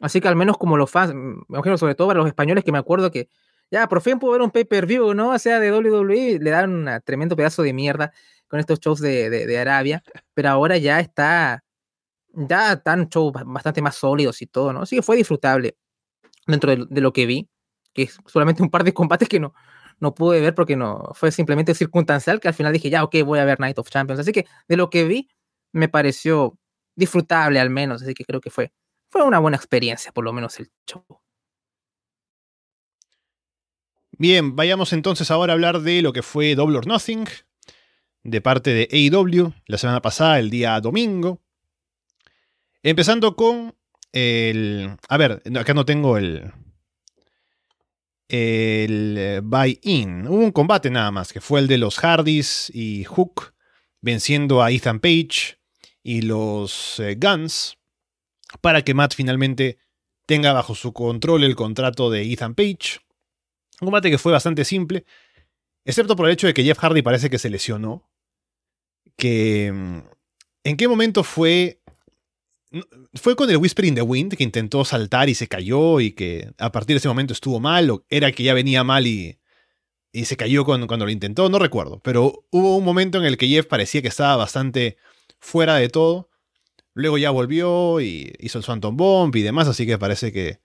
Así que al menos como los fans, me imagino sobre todo para los españoles que me acuerdo que ya por fin puedo ver un pay-per-view, ¿no? O sea, de WWE, le dan un tremendo pedazo de mierda con estos shows de, Arabia, pero ahora ya está, ya están shows bastante más sólidos y todo, ¿no? Así que fue disfrutable dentro de, lo que vi, que es solamente un par de combates que no, no pude ver porque no fue simplemente circunstancial, que al final dije, ya, ok, voy a ver Night of Champions. Así que de lo que vi, me pareció disfrutable al menos, así que creo que fue, fue una buena experiencia, por lo menos el show. Bien, vayamos entonces ahora a hablar de lo que fue Double or Nothing, de parte de AEW la semana pasada, el día domingo. Empezando con el... A ver, acá no tengo el... El eh, buy-in. Hubo un combate nada más, que fue el de los Hardys y Hook venciendo a Ethan Page y los eh, Guns para que Matt finalmente tenga bajo su control el contrato de Ethan Page. Un combate que fue bastante simple, excepto por el hecho de que Jeff Hardy parece que se lesionó que... Mm, ¿En qué momento fue... ¿Fue con el Whisper in the Wind que intentó saltar y se cayó y que a partir de ese momento estuvo mal? ¿O era que ya venía mal y, se cayó cuando lo intentó? No recuerdo. Pero hubo un momento en el que Jeff parecía que estaba bastante fuera de todo. Luego ya volvió y hizo el Phantom Bomb y demás, así que parece que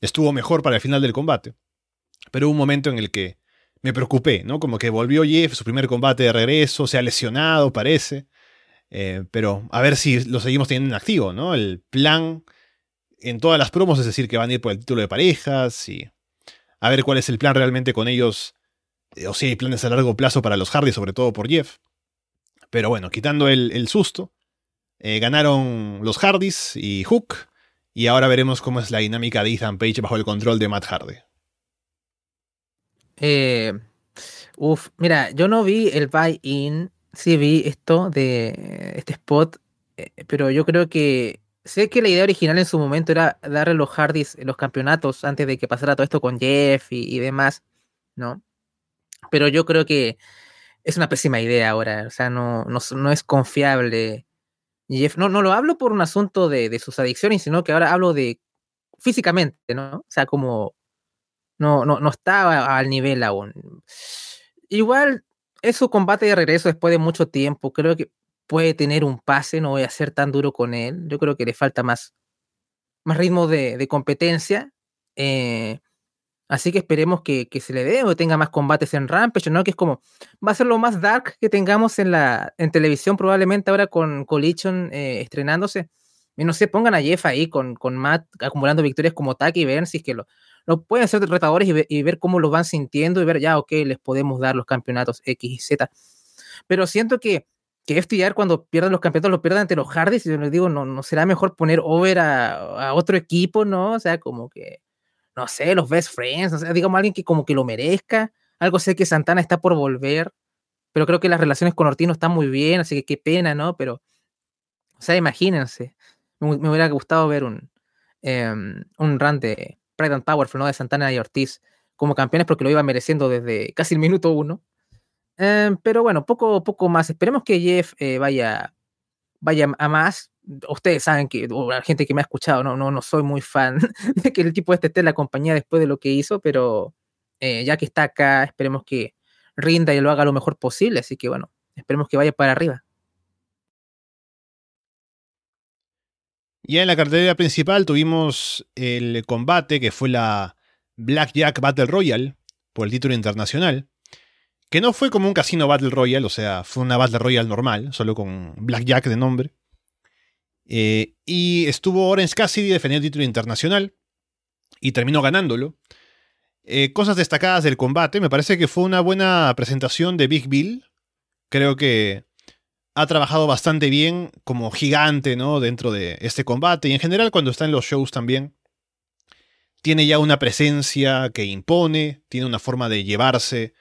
estuvo mejor para el final del combate. Pero hubo un momento en el que me preocupé, ¿no? Como que volvió Jeff, su primer combate de regreso, se ha lesionado, parece. Eh, pero a ver si lo seguimos teniendo en activo, ¿no? El plan en todas las promos es decir que van a ir por el título de parejas y a ver cuál es el plan realmente con ellos. Eh, o si hay planes a largo plazo para los Hardy, sobre todo por Jeff. Pero bueno, quitando el, susto, eh, ganaron los Hardys y Hook. Y ahora veremos cómo es la dinámica de Ethan Page bajo el control de Matt Hardy. Eh, uf, mira, yo no vi el buy-in, sí vi esto de este spot, eh, pero yo creo que sé que la idea original en su momento era darle los Hardys los campeonatos antes de que pasara todo esto con Jeff y, demás, ¿no? Pero yo creo que es una pésima idea ahora, o sea, no, es confiable. Jeff, no, no lo hablo por un asunto de, de sus adicciones, sino que ahora hablo de físicamente, ¿no? O sea, como no, no, no estaba al nivel aún. Igual es su combate de regreso después de mucho tiempo. Creo que puede tener un pase, no voy a ser tan duro con él. Yo creo que le falta más, más ritmo de, competencia. Eh, así que esperemos que, se le dé o tenga más combates en Rampage, ¿no? Que es como, va a ser lo más dark que tengamos en la en televisión probablemente ahora con Collision eh, estrenándose. Y no sé, pongan a Jeff ahí con, con Matt acumulando victorias como Taki y ver si es que lo, lo pueden hacer retadores y, ver cómo los van sintiendo y ver ya, ok, les podemos dar los campeonatos X y Z. Pero siento que, que FTR cuando pierdan los campeonatos los pierdan ante los Hardys y yo les digo, no, no será mejor poner over a, otro equipo, ¿no? O sea, como que, no sé, los best friends, o sea, digamos alguien que como que lo merezca. Algo sé que Santana está por volver. pero creo que las relaciones con Ortiz no están muy bien, así que qué pena, ¿no? Pero, o sea, imagínense, me, hubiera gustado ver un, em, un run de Pride and Powerful, ¿no? De Santana y Ortiz como campeones porque lo iba mereciendo desde casi el minuto uno. Em, pero bueno, poco, poco más. Esperemos que Jeff eh, vaya, vaya a más. Ustedes saben que, o la gente que me ha escuchado, no, no, no soy muy fan [laughs] de que el tipo este esté en la compañía después de lo que hizo, pero eh, ya que está acá, esperemos que rinda y lo haga lo mejor posible. Así que bueno, esperemos que vaya para arriba. Ya en la cartelera principal tuvimos el combate que fue la Blackjack Battle Royale por el título internacional, que no fue como un casino Battle Royale, o sea, fue una Battle Royale normal, solo con Blackjack de nombre. Eh, y estuvo Orange Cassidy defendiendo el título internacional y terminó ganándolo. Eh, cosas destacadas del combate, me parece que fue una buena presentación de Big Bill. Creo que ha trabajado bastante bien como gigante, ¿no? Dentro de este combate y en general cuando está en los shows también. Tiene ya una presencia que impone, tiene una forma de llevarse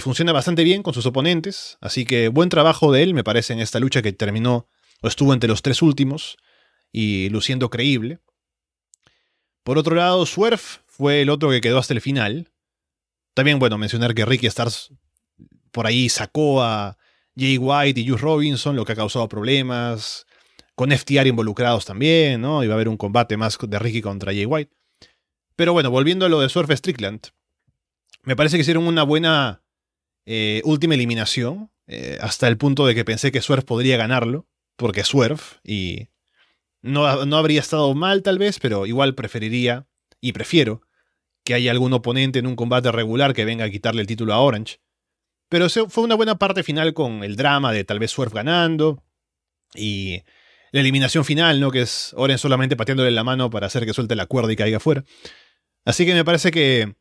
funciona bastante bien con sus oponentes, así que buen trabajo de él me parece en esta lucha que terminó o estuvo entre los tres últimos y luciendo creíble. Por otro lado, Swerve fue el otro que quedó hasta el final. También, bueno, mencionar que Ricky Stars por ahí sacó a Jay White y Juice Robinson, lo que ha causado problemas. Con FTR involucrados también, ¿no? Iba a haber un combate más de Ricky contra Jay White. Pero bueno, volviendo a lo de Surf Strickland. Me parece que hicieron una buena eh, última eliminación. Eh, hasta el punto de que pensé que Swerve podría ganarlo. Porque Swerve. Y no, no habría estado mal tal vez, pero igual preferiría y prefiero que haya algún oponente en un combate regular que venga a quitarle el título a Orange. Pero fue una buena parte final con el drama de tal vez Swerve ganando y la eliminación final, ¿no? Que es Oren solamente pateándole la mano para hacer que suelte la cuerda y caiga fuera. Así que me parece que,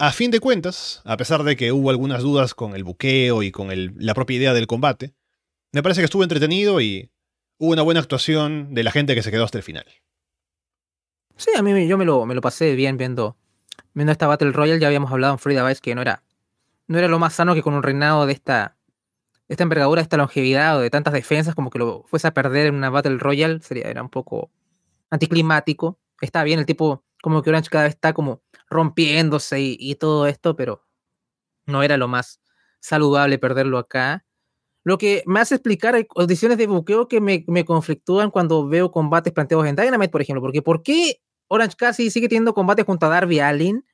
a fin de cuentas, a pesar de que hubo algunas dudas con el buqueo y con la propia idea del combate, me parece que estuvo entretenido y hubo una buena actuación de la gente que se quedó hasta el final. Sí, a mí yo me lo, me lo pasé bien viendo, esta Battle Royale. Ya habíamos hablado en Free Vice que no era no era lo más sano que con un reinado de esta, esta envergadura, de esta longevidad o de tantas defensas, como que lo fuese a perder en una Battle Royale, sería, era un poco anticlimático. Está bien, el tipo, como que Orange cada vez está como rompiéndose y, todo esto, pero no era lo más saludable perderlo acá. Lo que me hace explicar hay condiciones de buqueo que me, me, conflictúan cuando veo combates planteados en Dynamite, por ejemplo. Porque ¿por qué Orange Cassidy sigue teniendo combates junto a Darby Allin?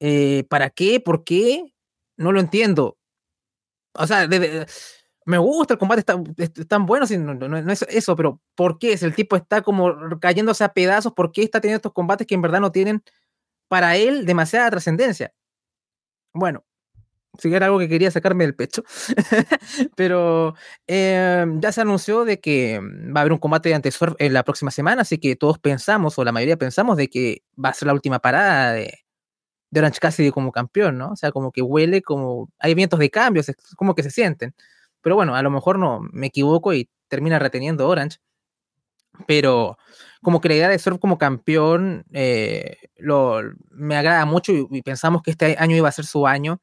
Eh, ¿Para qué? ¿Por qué? no lo entiendo. O sea, me gusta el combate, está, tan bueno, no, es eso, pero ¿por qué? Si el tipo está como cayéndose a pedazos, ¿por qué está teniendo estos combates que en verdad no tienen para él demasiada trascendencia? Bueno, si era algo que quería sacarme del pecho. [laughs] Pero em, ya se anunció de que va a haber un combate ante Surf en la próxima semana, así que todos pensamos, o la mayoría pensamos, de que va a ser la última parada de, de Orange Cassidy como campeón, ¿no? O sea, como que huele como, hay vientos de cambio, es como que se sienten. Pero bueno, a lo mejor no, me equivoco y termina reteniendo Orange. Pero como que la idea de ser como campeón eh, lo, me agrada mucho y, pensamos que este año iba a ser su año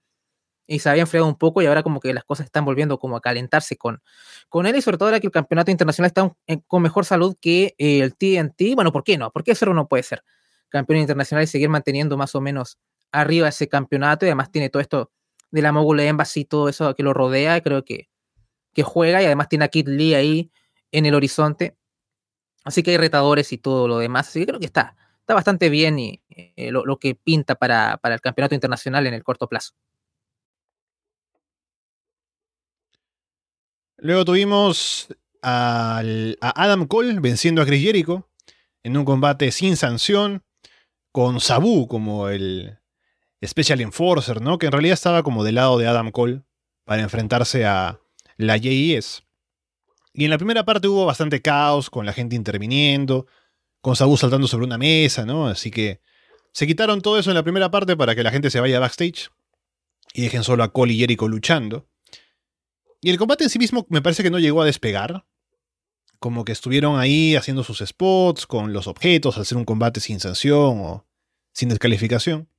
y se había enfriado un poco y ahora como que las cosas están volviendo como a calentarse con, con él y sobre todo ahora que el campeonato internacional está con mejor salud que el TNT. Bueno, ¿por qué no? ¿Por qué eso no puede ser campeón internacional y seguir manteniendo más o menos arriba ese campeonato y además tiene todo esto de la Mogul Embassy y todo eso que lo rodea, creo que, que juega y además tiene a Kid Lee ahí en el horizonte. Así que hay retadores y todo lo demás. Así que creo que está, está bastante bien y eh, lo, que pinta para, para el campeonato internacional en el corto plazo. Luego tuvimos a Adam Cole venciendo a Chris Jericho en un combate sin sanción, con Sabu como el, Special Enforcer, ¿no? Que en realidad estaba como del lado de Adam Cole para enfrentarse a la JES. Y en la primera parte hubo bastante caos con la gente interviniendo, con Sabu saltando sobre una mesa, ¿no? Así que se quitaron todo eso en la primera parte para que la gente se vaya backstage y dejen solo a Cole y Jericho luchando. Y el combate en sí mismo me parece que no llegó a despegar. Como que estuvieron ahí haciendo sus spots con los objetos ser un combate sin sanción o sin descalificación.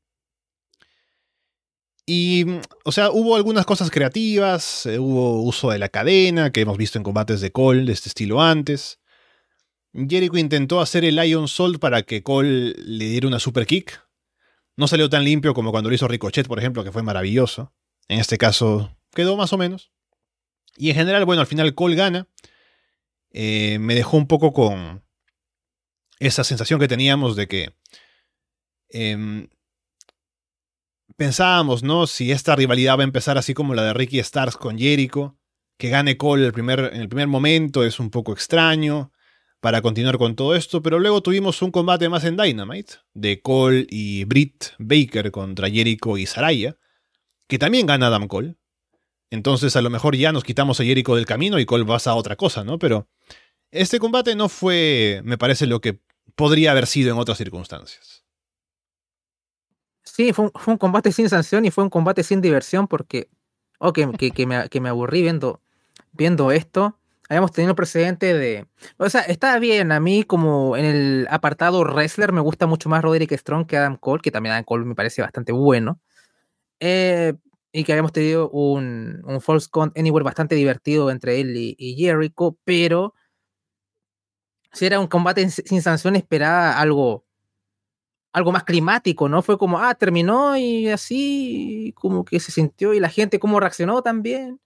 Y, o sea, hubo algunas cosas creativas, eh, hubo uso de la cadena, que hemos visto en combates de Cole de este estilo antes. Jericho intentó hacer el Lion Salt para que Cole le diera una super kick. No salió tan limpio como cuando lo hizo Ricochet, por ejemplo, que fue maravilloso. En este caso, quedó más o menos. Y en general, bueno, al final Cole gana. Eh, me dejó un poco con esa sensación que teníamos de que em, pensábamos, ¿no? Si esta rivalidad va a empezar así como la de Ricky Stars con Jericho, que gane Cole el primer, en el primer momento es un poco extraño para continuar con todo esto, pero luego tuvimos un combate más en Dynamite, de Cole y Britt Baker contra Jericho y Saraya, que también gana Adam Cole. Entonces a lo mejor ya nos quitamos a Jericho del camino y Cole pasa a otra cosa, ¿no? Pero este combate no fue, me parece, lo que podría haber sido en otras circunstancias. Sí, fue un, combate sin sanción y fue un combate sin diversión porque, oh, que, me, que me, aburrí viendo, viendo esto habíamos tenido precedente de. O sea, está bien. A mí, como en el apartado wrestler, me gusta mucho más Roderick Strong que Adam Cole, que también Adam Cole me parece bastante bueno. Eh, y que habíamos tenido un, un False Count Anywhere bastante divertido entre él y, Jericho, pero si era un combate sin sanción, esperaba algo, algo más climático, ¿no? Fue como, ah, terminó y así, como que se sintió y la gente cómo reaccionó también.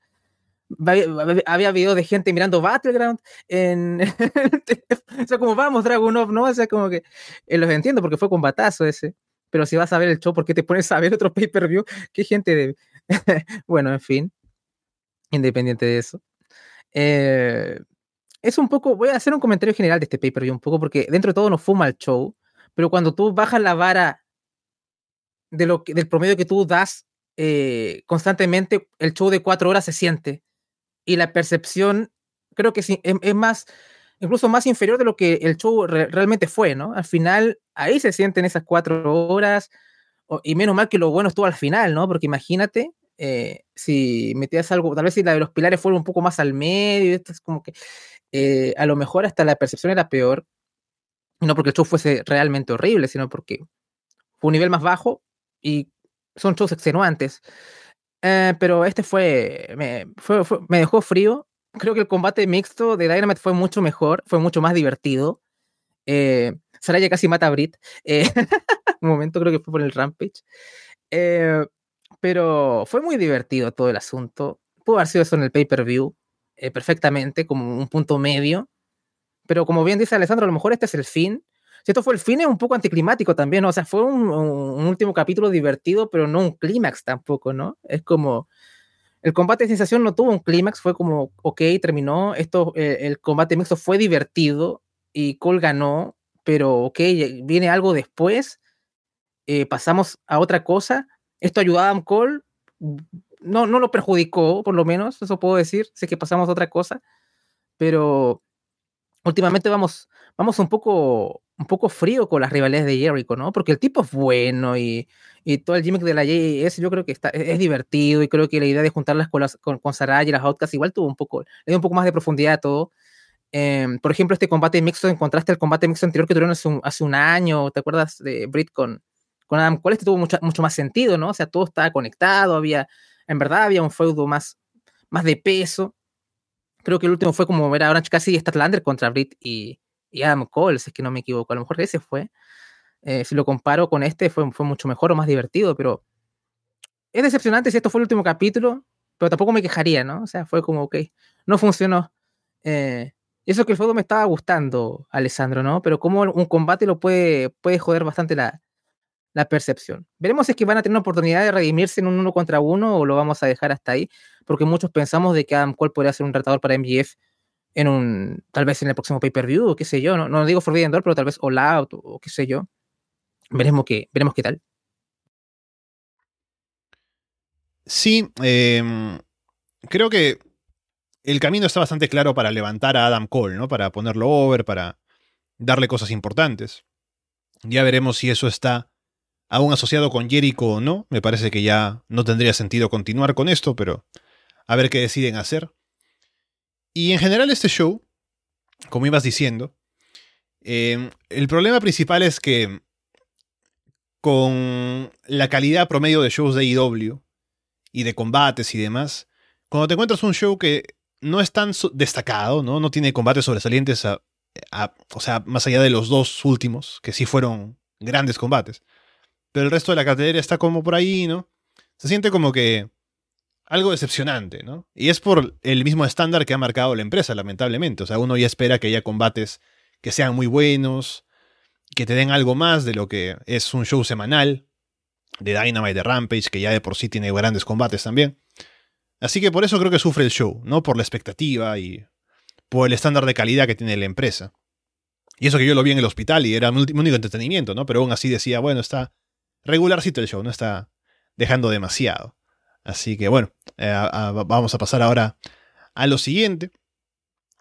Había videos de gente mirando Battleground en [laughs] o sea como vamos Dragunov no o sea como que eh, los entiendo porque fue combatazo ese pero si vas a ver el show ¿por qué te pones a ver otro pay-per-view qué gente de [laughs] bueno en fin independiente de eso. Eh, es un poco voy a hacer un comentario general de este pay-per-view un poco porque dentro de todo no fuma el show pero cuando tú bajas la vara de lo del promedio que tú das eh, constantemente el show de cuatro horas se siente y la percepción creo que es, es, más, incluso más inferior de lo que el show realmente fue, ¿no? Al final, ahí se sienten esas cuatro horas, y menos mal que lo bueno estuvo al final, ¿no? Porque imagínate eh, si metías algo, tal vez si la de los pilares fuera un poco más al medio, esto es como que eh, a lo mejor hasta la percepción era peor, no porque el show fuese realmente horrible, sino porque fue un nivel más bajo y son shows extenuantes. Eh, pero este fue me, dejó frío. Creo que el combate mixto de Dynamite fue mucho mejor, fue mucho más divertido. Eh, Saraya casi mata a Brit. Eh, [laughs] un momento creo que fue por el Rampage. Eh, pero fue muy divertido todo el asunto. Pudo haber sido eso en el pay-per-view perfectamente, como un punto medio. Pero como bien dice Alessandro, a lo mejor este es el fin. Si esto fue el fin, es un poco anticlimático también, o sea, fue un, último capítulo divertido, pero no un clímax tampoco, ¿no? Es como, el combate de sensación no tuvo un clímax, fue como, ok, terminó, esto, eh, el combate mixto fue divertido y Cole ganó, pero ok, viene algo después, eh, pasamos a otra cosa, esto ayudó a Adam Cole, no, no lo perjudicó, por lo menos, eso puedo decir, sé que pasamos a otra cosa, pero últimamente vamos, vamos un poco un poco frío con las rivalidades de Jericho, ¿no? Porque el tipo es bueno y, y todo el gimmick de la JS yo creo que está, es, divertido y creo que la idea de juntarlas con, las, con, con Sarai y las Outcasts igual tuvo un poco, le dio un poco más de profundidad a todo. Em, por ejemplo, este combate mixto, en contraste al combate mixto anterior que tuvieron hace un, hace un año, ¿te acuerdas de Britt con, con Adam Cole? Este tuvo mucho, mucho más sentido, ¿no? O sea, todo estaba conectado, había, en verdad había un feudo más, más de peso. Creo que el último fue como ver a Orange Cassidy y Statlander contra Britt y, Adam Cole, si es que no me equivoco. A lo mejor ese fue. Eh, si lo comparo con este, fue, fue mucho mejor o más divertido, pero es decepcionante si esto fue el último capítulo, pero tampoco me quejaría, ¿no? O sea, fue como, ok, no funcionó. Eh, eso que el juego me estaba gustando, Alessandro, ¿no? Pero como un combate lo puede, puede joder bastante la, la percepción. Veremos si es que van a tener una oportunidad de redimirse en un uno contra uno o lo vamos a dejar hasta ahí, porque muchos pensamos de que Adam Cole podría ser un retador para MGF en un, tal vez en el próximo pay-per-view o qué sé yo, no, no digo Forbidden Door, pero tal vez All Out o, qué sé yo. Veremos qué, veremos qué tal. Sí, em, creo que el camino está bastante claro para levantar a Adam Cole, ¿no? Para ponerlo over, para darle cosas importantes. Ya veremos si eso está aún asociado con Jericho o no. Me parece que ya no tendría sentido continuar con esto, pero a ver qué deciden hacer. Y en general este show, como ibas diciendo, em, el problema principal es que con la calidad promedio de shows de IW, y de combates y demás, cuando te encuentras un show que no es tan destacado, ¿no? No tiene combates sobresalientes, o sea, más allá de los dos últimos, que sí fueron grandes combates. Pero el resto de la cartelera está como por ahí, ¿no? Se siente como que algo decepcionante, ¿no? Y es por el mismo estándar que ha marcado la empresa, lamentablemente. O sea, uno ya espera que haya combates que sean muy buenos, que te den algo más de lo que es un show semanal de Dynamite, de Rampage, que ya de por sí tiene grandes combates también. Así que por eso creo que sufre el show, ¿no? Por la expectativa y por el estándar de calidad que tiene la empresa. Y eso que yo lo vi en el hospital y era mi único entretenimiento, ¿no? Pero aún así decía, bueno, está regularcito el show, no está dejando demasiado. Así que bueno, eh, vamos a pasar ahora a lo siguiente,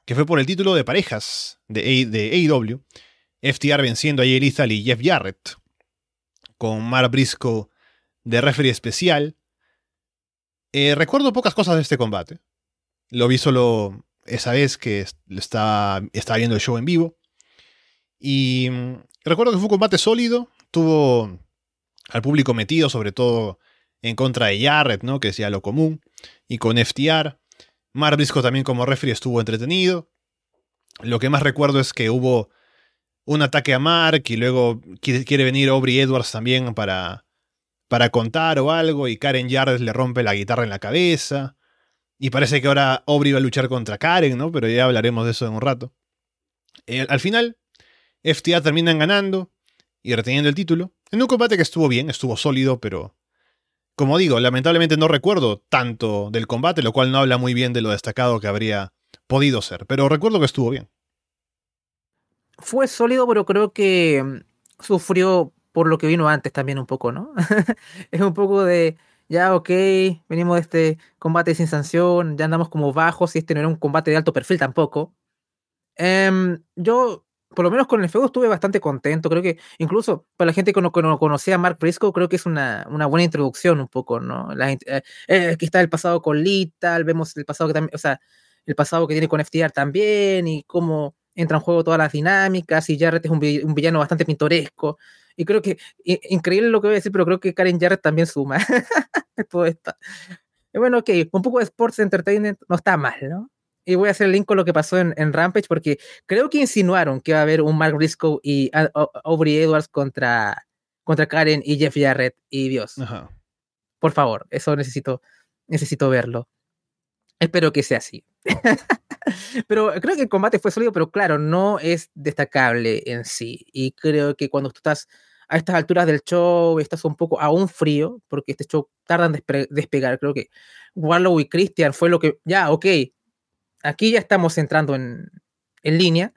que fue por el título de parejas de, de AEW. FTR venciendo a Jay Lethal y Jeff Jarrett, con Mar Briscoe de referee especial. Eh, recuerdo pocas cosas de este combate. Lo vi solo esa vez que estaba, estaba viendo el show en vivo. Y mm, recuerdo que fue un combate sólido. Tuvo al público metido, sobre todo en contra de Jarrett, ¿no? que decía lo común. Y con FTR. Mar Briscoe también como referee estuvo entretenido. Lo que más recuerdo es que hubo un ataque a Mark y luego quiere venir Aubrey Edwards también para, para contar o algo y Karen Jarrett le rompe la guitarra en la cabeza. Y parece que ahora Aubrey va a luchar contra Karen, ¿no? Pero ya hablaremos de eso en un rato. Eh, al final, FTA terminan ganando y reteniendo el título. En un combate que estuvo bien, estuvo sólido, pero... Como digo, lamentablemente no recuerdo tanto del combate, lo cual no habla muy bien de lo destacado que habría podido ser. Pero recuerdo que estuvo bien fue sólido, pero creo que mm, sufrió por lo que vino antes también un poco, ¿no? [laughs] es un poco de, ya, ok, venimos de este combate sin sanción, ya andamos como bajos y este no era un combate de alto perfil tampoco. Em, yo, por lo menos con el feudo, estuve bastante contento. Creo que incluso para la gente que no, conocía a Mark Briscoe, creo que es una, buena introducción un poco, ¿no? La, eh, eh, aquí está el pasado con Lita, vemos el pasado que también, el pasado que tiene con FTR también y cómo entra en juego todas las dinámicas y Jarrett es un, villano bastante pintoresco. Y creo que, increíble lo que voy a decir, pero creo que Karen Jarrett también suma [laughs] todo esto. Y bueno, ok, un poco de Sports Entertainment no está mal, ¿no? Y voy a hacer el link con lo que pasó en, Rampage porque creo que insinuaron que va a haber un Mark Briscoe y Aubrey Edwards contra, contra Karen y Jeff Jarrett. Y Dios, por favor, eso necesito, necesito verlo. Espero que sea así. [laughs] pero creo que el combate fue sólido, pero claro, no es destacable en sí. Y creo que cuando tú estás a estas alturas del show, estás un poco aún frío, porque este show tarda en despegar. Creo que Warlow y Christian fue lo que, ya, ok, aquí ya estamos entrando en, en línea.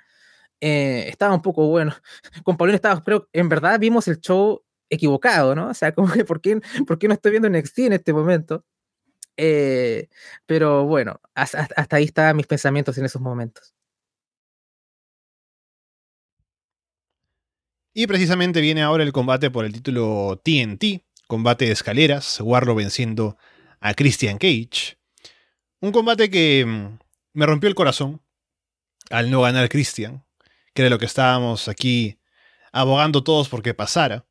Eh, estaba un poco bueno. [laughs] Con Paulino estaba, pero en verdad vimos el show equivocado, ¿no? O sea, como que, ¿por qué, ¿por qué no estoy viendo NXT en este momento? Eh, pero bueno, hasta, ahí estaban mis pensamientos en esos momentos. Y precisamente viene ahora el combate por el título TNT, combate de escaleras, Warlow venciendo a Christian Cage. Un combate que mm, me rompió el corazón al no ganar Christian, que era lo que estábamos aquí abogando todos porque pasara.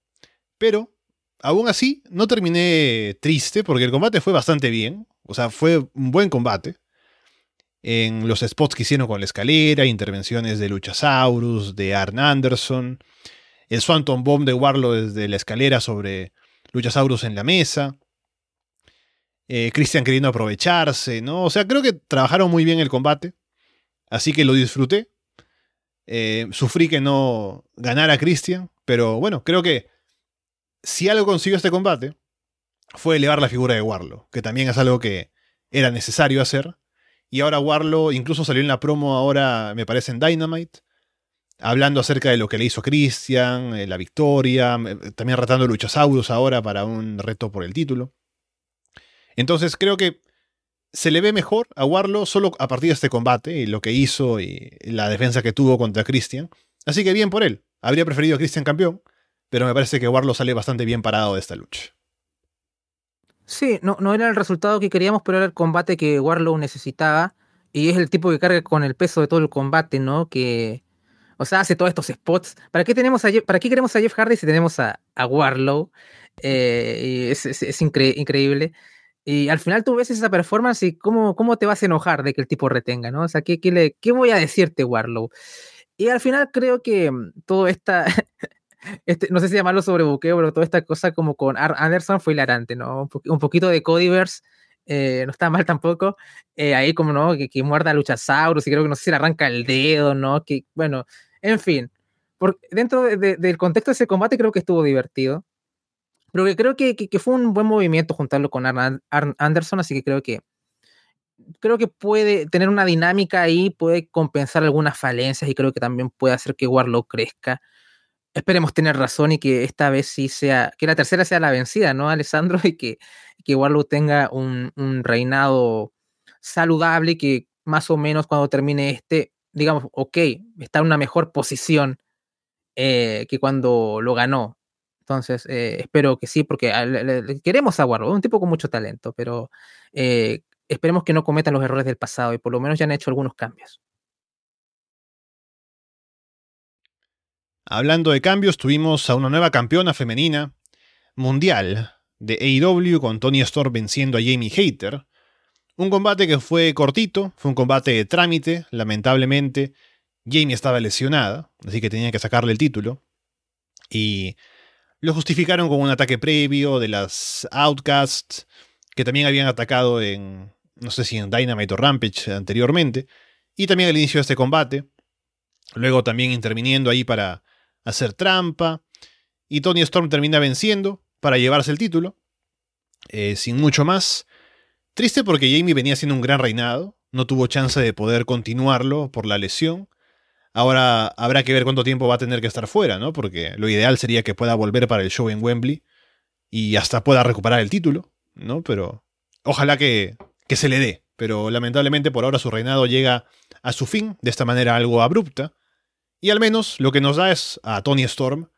Pero aún así, no terminé triste porque el combate fue bastante bien. O sea, fue un buen combate. En los spots que hicieron con la escalera, intervenciones de Luchasaurus, de Arn Anderson, el Swanton Bomb de Warlow desde la escalera sobre Luchasaurus en la mesa. Eh, Christian queriendo aprovecharse, ¿no? O sea, creo que trabajaron muy bien el combate. Así que lo disfruté. Eh, sufrí que no ganara Christian, pero bueno, creo que si algo consiguió este combate, fue elevar la figura de Warlow, que también es algo que era necesario hacer. Y ahora Warlow incluso salió en la promo ahora, me parece, en Dynamite, hablando acerca de lo que le hizo Christian, eh, la victoria, eh, también retando a Luchasaurus ahora para un reto por el título. Entonces creo que se le ve mejor a Warlow solo a partir de este combate y lo que hizo y la defensa que tuvo contra Christian. Así que bien por él. Habría preferido a Christian campeón, pero me parece que Warlow sale bastante bien parado de esta lucha. Sí, no, no era el resultado que queríamos, pero era el combate que Warlow necesitaba. Y es el tipo que carga con el peso de todo el combate, ¿no? Que, o sea, hace todos estos spots. ¿Para qué, tenemos a ¿para qué queremos a Jeff Hardy si tenemos a, Warlow? Eh, es, increíble. Y al final tú ves esa performance y cómo, cómo te vas a enojar de que el tipo retenga, ¿no? O sea, ¿qué, qué, le, qué voy a decirte, Warlow? Y al final creo que mm, todo esta, [laughs] este, no sé si llamarlo sobrebuqueo, pero toda esta cosa como con Anderson fue hilarante, ¿no? Un, poquito de Codyverse, eh, no está mal tampoco. Eh, ahí como, ¿no? Que, que muerda a Luchasaurus y creo que no sé si le arranca el dedo, ¿no? Que, bueno, en fin. Por, dentro del contexto de ese combate creo que estuvo divertido. Pero creo que, fue un buen movimiento juntarlo con Arn, Anderson, así que creo que creo que puede tener una dinámica ahí, puede compensar algunas falencias y creo que también puede hacer que Warlock crezca. Esperemos tener razón y que esta vez sí sea, que la tercera sea la vencida, ¿no, Alessandro? [laughs] Y que, que Warlock tenga un, reinado saludable que más o menos cuando termine este, digamos, ok, está en una mejor posición eh, que cuando lo ganó. Entonces, eh, espero que sí, porque queremos a un tipo con mucho talento, pero eh, esperemos que no cometan los errores del pasado y por lo menos ya han hecho algunos cambios. Hablando de cambios, tuvimos a una nueva campeona femenina mundial de AEW con Tony Storm venciendo a Jamie Hater. Un combate que fue cortito, fue un combate de trámite, lamentablemente. Jamie estaba lesionada, así que tenía que sacarle el título. Y lo justificaron con un ataque previo de las Outcasts, que también habían atacado en, no sé si en Dynamite o Rampage anteriormente, y también al inicio de este combate, luego también interviniendo ahí para hacer trampa, y Tony Storm termina venciendo para llevarse el título, eh, sin mucho más. Triste porque Jamie venía haciendo un gran reinado, no tuvo chance de poder continuarlo por la lesión. Ahora habrá que ver cuánto tiempo va a tener que estar fuera, ¿no? Porque lo ideal sería que pueda volver para el show en Wembley y hasta pueda recuperar el título, ¿no? Pero ojalá que que se le dé, pero lamentablemente por ahora su reinado llega a su fin de esta manera algo abrupta, y al menos lo que nos da es a Tony Storm,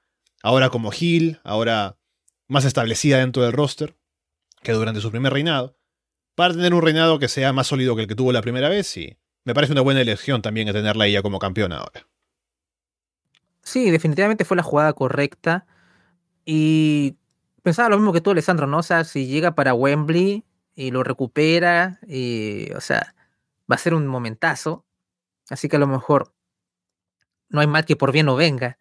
ahora como heel, ahora más establecida dentro del roster que durante su primer reinado, para tener un reinado que sea más sólido que el que tuvo la primera vez, y me parece una buena elección también tenerla ella como campeona ahora. Sí, definitivamente fue la jugada correcta. Y pensaba lo mismo que tú, Alessandro, ¿no? O sea, si llega para Wembley, y lo recupera, y, o sea, va a ser un momentazo. Así que a lo mejor no hay mal que por bien no venga.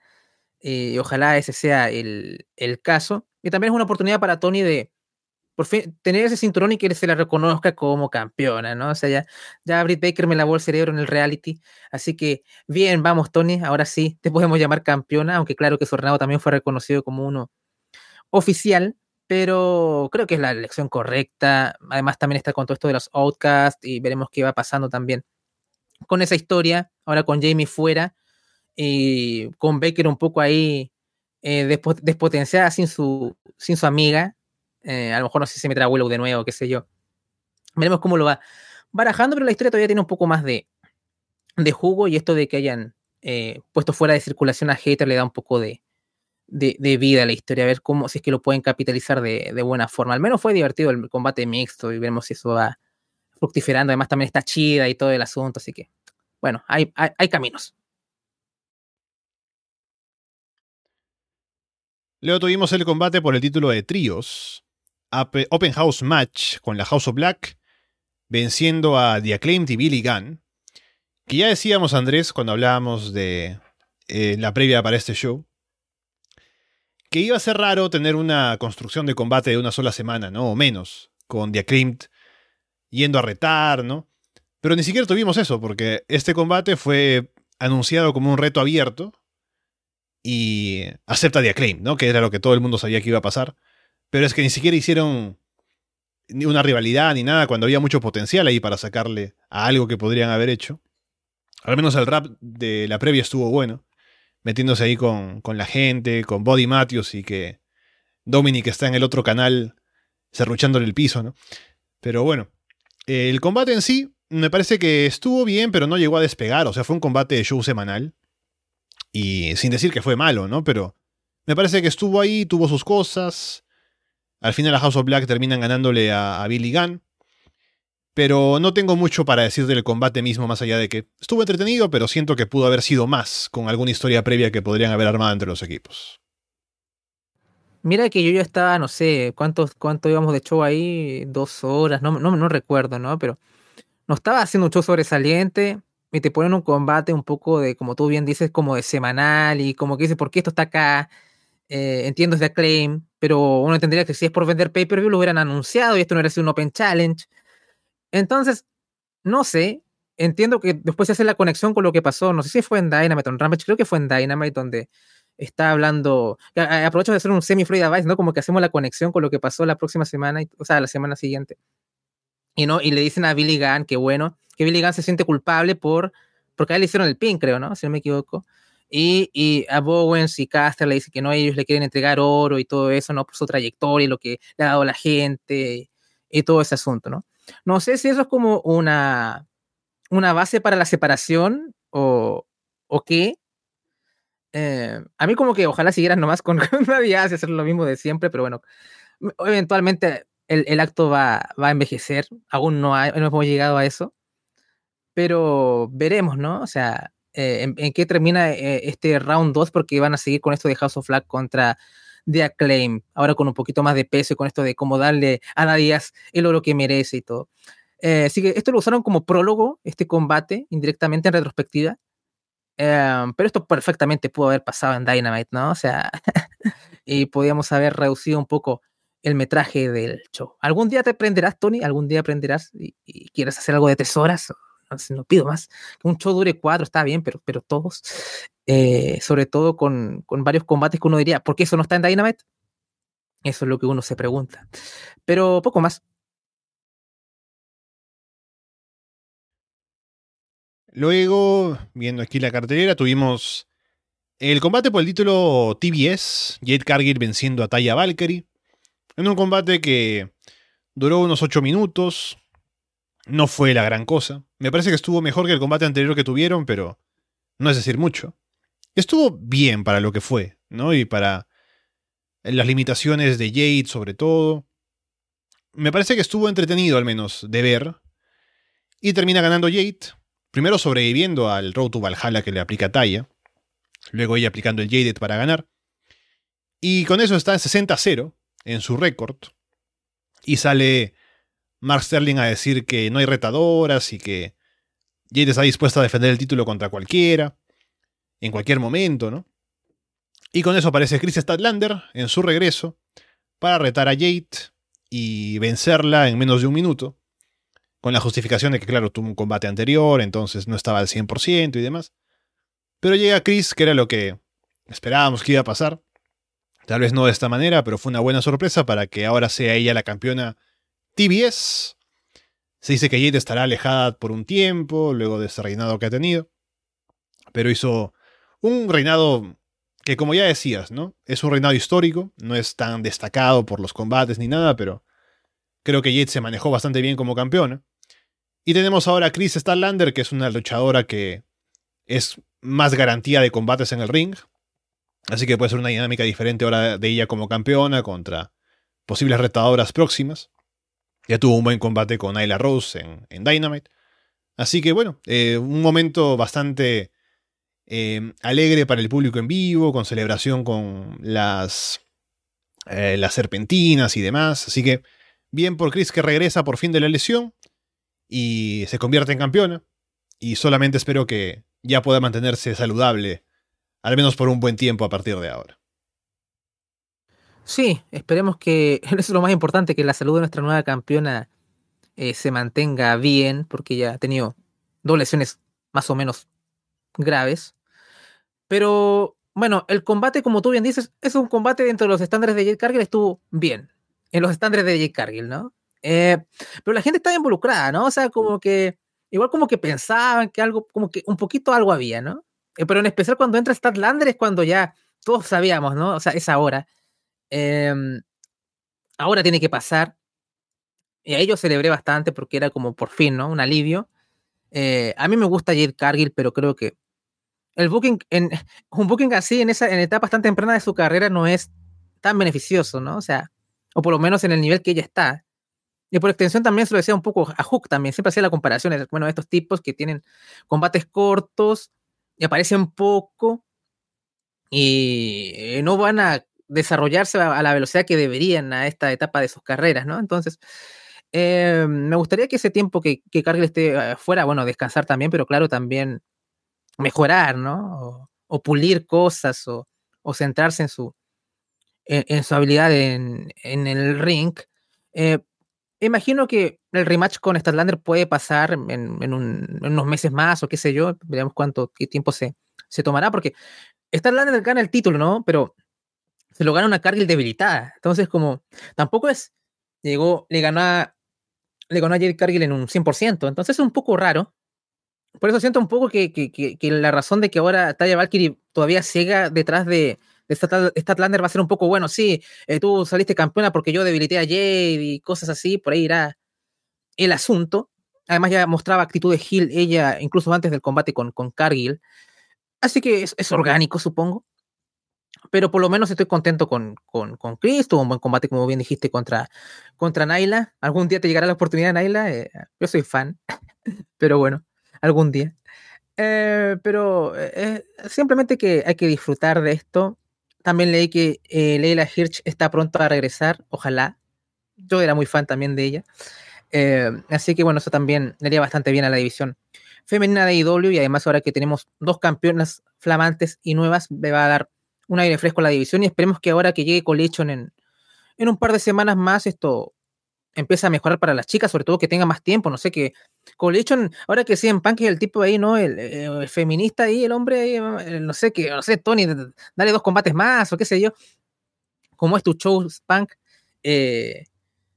Y ojalá ese sea el, el, caso. Y también es una oportunidad para Tony de por fin tener ese cinturón y que se la reconozca como campeona, ¿no? O sea, ya, ya Britt Baker me lavó el cerebro en el reality. Así que, bien, vamos, Tony, ahora sí, te podemos llamar campeona, aunque claro que su reinado también fue reconocido como uno oficial pero creo que es la elección correcta. Además, también está con todo esto de los Outcasts y veremos qué va pasando también con esa historia. Ahora con Jamie fuera y con Baker un poco ahí eh, despotenciada sin su, sin su amiga. Eh, a lo mejor no sé si se meterá Willow de nuevo, qué sé yo. Veremos cómo lo va barajando, pero la historia todavía tiene un poco más de, de jugo y esto de que hayan eh, puesto fuera de circulación a Hater le da un poco de, de, vida a la historia, a ver cómo, si es que lo pueden capitalizar de, buena forma. Al menos fue divertido el combate mixto y veremos si eso va fructiferando. Además, también está chida y todo el asunto, así que, bueno, hay, hay, caminos. Luego tuvimos el combate por el título de tríos. Open House Match con la House of Black, venciendo a The Acclaimed y Billy Gunn. Que ya decíamos, Andrés, cuando hablábamos de eh, la previa para este show, que iba a ser raro tener una construcción de combate de una sola semana, ¿no? O menos, con The yendo a retar, ¿no? Pero ni siquiera tuvimos eso, porque este combate fue anunciado como un reto abierto y acepta The ¿no? Que era lo que todo el mundo sabía que iba a pasar. Pero es que ni siquiera hicieron ni una rivalidad ni nada cuando había mucho potencial ahí para sacarle a algo que podrían haber hecho. Al menos el rap de la previa estuvo bueno metiéndose ahí con, con la gente, con Body Matthews y que Dominic está en el otro canal cerruchándole el piso, ¿no? Pero bueno, el combate en sí me parece que estuvo bien, pero no llegó a despegar, o sea, fue un combate de show semanal. Y sin decir que fue malo, ¿no? Pero me parece que estuvo ahí, tuvo sus cosas. Al final a House of Black terminan ganándole a, Billy Gunn. Pero no tengo mucho para decir del combate mismo, más allá de que estuvo entretenido, pero siento que pudo haber sido más con alguna historia previa que podrían haber armado entre los equipos. Mira que yo ya estaba, no sé, ¿cuántos, cuánto íbamos de show ahí? Dos horas, no, recuerdo, ¿no? Pero no estaba haciendo un show sobresaliente y te ponen un combate un poco de, como tú bien dices, como de semanal y como que dices, ¿por qué esto está acá? Eh, entiendo es de Acclaim, pero uno entendería que si es por vender pay-per-view lo hubieran anunciado y esto no hubiera sido un Open Challenge. Entonces, no sé, entiendo que después se hace la conexión con lo que pasó, no sé si fue en Dynamite o en Rampage, creo que fue en Dynamite donde está hablando, aprovecho de hacer un semi Free Device, ¿no? Como que hacemos la conexión con lo que pasó la próxima semana, o sea, la semana siguiente. Y, ¿no? y le dicen a Billy Gunn que bueno, que Billy Gunn se siente culpable por, porque a él le hicieron el pin, creo, ¿no? Si no me equivoco. Y, y, a Bowens y Caster le dicen que no, ellos le quieren entregar oro y todo eso, ¿no? Por su trayectoria y lo que le ha dado la gente y todo ese asunto, ¿no? No sé si eso es como una, una base para la separación o, o qué, eh, a mí como que ojalá siguieran nomás con, [laughs] nadie hace hacer lo mismo de siempre, pero bueno, eventualmente el, acto va, va, a envejecer, aún no, no, hemos llegado a eso, pero veremos, ¿no? O sea, eh, en, qué termina eh, este round 2, porque van a seguir con esto de House of Flag contra The Acclaim, ahora con un poquito más de peso y con esto de cómo darle a nadie el oro que merece y todo. así que esto lo usaron como prólogo, este combate, indirectamente en retrospectiva, Em, pero esto perfectamente pudo haber pasado en Dynamite, ¿no? O sea, [laughs] y podíamos haber reducido un poco el metraje del show. ¿Algún día te aprenderás, Tony? ¿Algún día aprenderás y, quieres hacer algo de tesoras? No, pido más. Que un show dure cuatro está bien, pero, pero todos, eh, sobre todo con, con, varios combates que uno diría, ¿por qué eso no está en Dynamite? Eso es lo que uno se pregunta. Pero poco más. Luego, viendo aquí la cartelera, tuvimos el combate por el título TBS, Jade Cargill venciendo a Taya Valkyrie, en un combate que duró unos 8 minutos, no fue la gran cosa. Me parece que estuvo mejor que el combate anterior que tuvieron, pero no es decir mucho. Estuvo bien para lo que fue, ¿no? Y para las limitaciones de Jade sobre todo. Me parece que estuvo entretenido al menos de ver. Y termina ganando Jade, Primero sobreviviendo al Road to Valhalla que le aplica Taya. Luego ella aplicando el Jaded para ganar. Y con eso está en 60-0 en su récord. Y sale Mark Sterling a decir que no hay retadoras y que Jade está dispuesta a defender el título contra cualquiera. En cualquier momento, ¿no? Y con eso aparece Chris Statlander en su regreso para retar a Jade y vencerla en menos de un minuto con la justificación de que, claro, tuvo un combate anterior, entonces no estaba al 100% y demás. Pero llega Chris, que era lo que esperábamos que iba a pasar. Tal vez no de esta manera, pero fue una buena sorpresa para que ahora sea ella la campeona TBS. Se dice que Jade estará alejada por un tiempo, luego de ese reinado que ha tenido. Pero hizo un reinado que, como ya decías, ¿no? Es un reinado histórico, no es tan destacado por los combates ni nada, pero creo que Jade se manejó bastante bien como campeona. Y tenemos ahora a Chris Starlander, que es una luchadora que es más garantía de combates en el ring. Así que puede ser una dinámica diferente ahora de ella como campeona contra posibles retadoras próximas. Ya tuvo un buen combate con Ayla Rose en, Dynamite. Así que bueno, eh, un momento bastante eh, alegre para el público en vivo, con celebración con las, eh, las serpentinas y demás. Así que bien por Chris que regresa por fin de la lesión y se convierte en campeona. Y solamente espero que ya pueda mantenerse saludable, al menos por un buen tiempo a partir de ahora. Sí, esperemos que, [laughs] eso es lo más importante, que la salud de nuestra nueva campeona eh, se mantenga bien, porque ya ha tenido dos lesiones más o menos graves. Pero bueno, el combate, como tú bien dices, es un combate dentro de los estándares de Jade Cargill, estuvo bien. En los estándares de Jade Cargill, ¿no? Eh, pero la gente estaba involucrada, ¿no? O sea, como que, igual como que pensaban que algo, como que un poquito algo había, ¿no? Eh, pero en especial cuando entra Statlander es cuando ya todos sabíamos, ¿no? O sea, es ahora. Em, ahora tiene que pasar. Y a ellos celebré bastante porque era como por fin, ¿no? Un alivio. Eh, a mí me gusta Jade Cargill, pero creo que el booking, en, [laughs] un booking así en esa en etapas tan temprana de su carrera no es tan beneficioso, ¿no? O sea, o por lo menos en el nivel que ella está. Y por extensión también se lo decía un poco a Hook también, siempre hacía la comparación, bueno, estos tipos que tienen combates cortos y aparecen poco y no van a desarrollarse a, la velocidad que deberían a esta etapa de sus carreras, ¿no? Entonces, eh, me gustaría que ese tiempo que, que Cargill esté eh, fuera, bueno, descansar también, pero claro, también mejorar, ¿no? O, pulir cosas o, centrarse en su, en, su habilidad en, el ring. Eh, imagino que el rematch con Statlander puede pasar en, unos meses más o qué sé yo, veremos cuánto tiempo se, se tomará, porque Statlander gana el título, ¿no? Pero se lo gana una Cargill debilitada. Entonces, como, tampoco es, llegó, le ganó a, le ganó a Jerry Cargill en un 100%. Entonces es un poco raro. Por eso siento un poco que, que, la razón de que ahora Taya Valkyrie todavía siga detrás de, de Statlander va a ser un poco bueno. Sí, eh, tú saliste campeona porque yo debilité a Jade y cosas así. Por ahí irá el asunto. Además, ya mostraba actitud de Hill ella incluso antes del combate con, con Cargill. Así que es orgánico, supongo pero por lo menos estoy contento con, con, con Chris, tuvo un buen combate, como bien dijiste, contra, contra Naila. Algún día te llegará la oportunidad, Naila. Eh, yo soy fan, [laughs] pero bueno, algún día. Eh, pero eh, simplemente que hay que disfrutar de esto. También leí que Leila Hirsch está pronto a regresar, ojalá. Yo era muy fan también de ella. así que bueno, eso también le haría bastante bien a la división femenina de IW y además ahora que tenemos dos campeonas flamantes y nuevas, me va a dar un aire fresco a la división y esperemos que ahora que llegue Colechon en, en un par de semanas más esto empiece a mejorar para las chicas, sobre todo que tenga más tiempo, no sé, que Colechon, ahora que en Punk es el tipo ahí, ¿no? El, feminista ahí, el hombre, no sé, que, no sé, Tony, dale dos combates más o qué sé yo. como es tu show, Punk? Eh,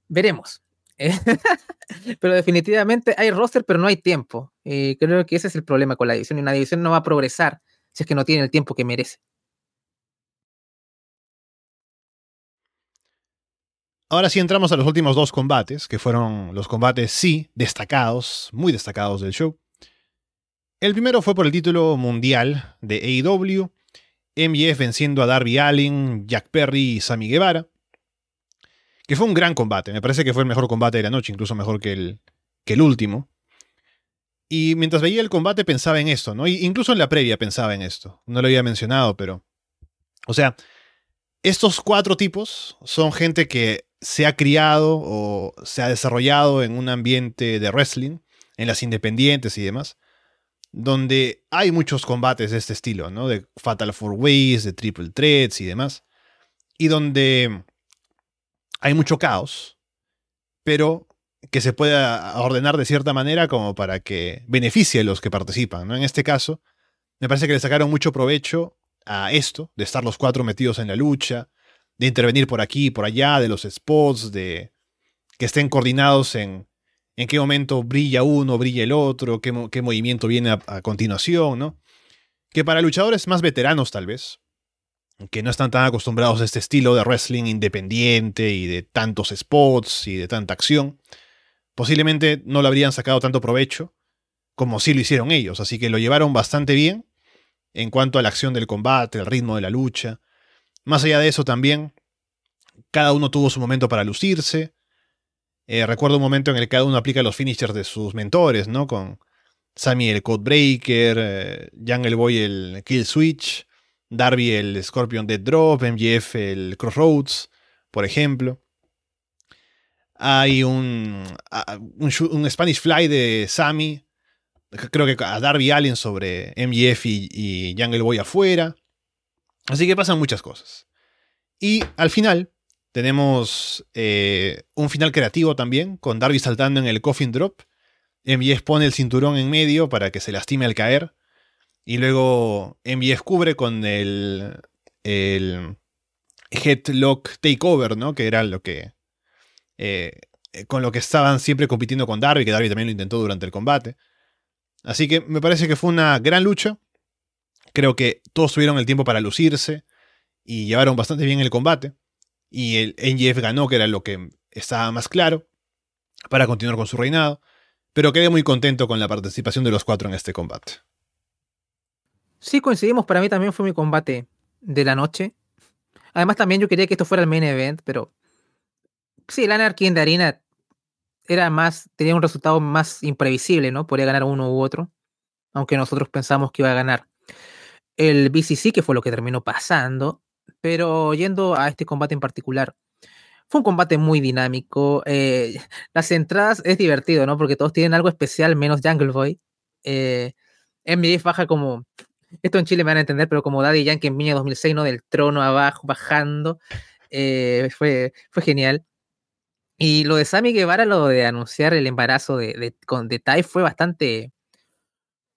veremos. [laughs] pero definitivamente hay roster, pero no hay tiempo. Eh, creo que ese es el problema con la división y una división no va a progresar si es que no tiene el tiempo que merece. Ahora sí entramos a los últimos dos combates, que fueron los combates sí destacados, muy destacados del show. El primero fue por el título mundial de AEW, MJF venciendo a Darby Allin, Jack Perry y Sammy Guevara, que fue un gran combate, me parece que fue el mejor combate de la noche, incluso mejor que el, que el último. Y mientras veía el combate pensaba en esto, ¿no? incluso en la previa pensaba en esto, no lo había mencionado, pero... O sea, estos cuatro tipos son gente que se ha criado o se ha desarrollado en un ambiente de wrestling, en las independientes y demás, donde hay muchos combates de este estilo, ¿no? De Fatal Four Ways, de Triple Threats y demás, y donde hay mucho caos, pero que se puede ordenar de cierta manera como para que beneficie a los que participan, ¿no? En este caso, me parece que le sacaron mucho provecho a esto, de estar los cuatro metidos en la lucha, de intervenir por aquí y por allá, de los spots, de que estén coordinados en en qué momento brilla uno, brilla el otro, qué, movimiento viene a, continuación, ¿no? Que para luchadores más veteranos tal vez, que no están tan acostumbrados a este estilo de wrestling independiente y de tantos spots y de tanta acción, posiblemente no lo habrían sacado tanto provecho como sí lo hicieron ellos, así que lo llevaron bastante bien en cuanto a la acción del combate, el ritmo de la lucha, más allá de eso también, cada uno tuvo su momento para lucirse. Eh, recuerdo un momento en el que cada uno aplica los finishers de sus mentores, ¿no? Con Sammy el Codebreaker, eh, Jungle Boy el Kill Switch, Darby el Scorpion Dead Drop, MJF el Crossroads, por ejemplo. Hay un, un, Spanish Fly de Sammy, creo que a Darby Allen sobre MJF y, Jungle Boy afuera. Así que pasan muchas cosas. Y al final tenemos eh, un final creativo también, con Darby saltando en el coffin drop. MJF pone el cinturón en medio para que se lastime al caer. Y luego MJF cubre con el, el headlock takeover, ¿no? Que era lo que. Eh, con lo que estaban siempre compitiendo con Darby, que Darby también lo intentó durante el combate. Así que me parece que fue una gran lucha. Creo que todos tuvieron el tiempo para lucirse y llevaron bastante bien el combate. Y el NGF ganó, que era lo que estaba más claro, para continuar con su reinado. Pero quedé muy contento con la participación de los cuatro en este combate. Sí, coincidimos. Para mí también fue mi combate de la noche. Además, también yo quería que esto fuera el main event, pero. Sí, Anarchy en de Arena era más. tenía un resultado más imprevisible, ¿no? Podría ganar uno u otro. Aunque nosotros pensamos que iba a ganar el BCC, que fue lo que terminó pasando. Pero yendo a este combate en particular, fue un combate muy dinámico. Eh, [laughs] las entradas es divertido, ¿no? Porque todos tienen algo especial, menos Jungle Boy. Eh, MJF baja como. Esto en Chile me van a entender, pero como Daddy Yankee en Viña 2006, ¿no? Del trono abajo, bajando. Eh, fue, fue genial. Y lo de Sammy Guevara, lo de anunciar el embarazo de, de, con, de Tai, fue bastante.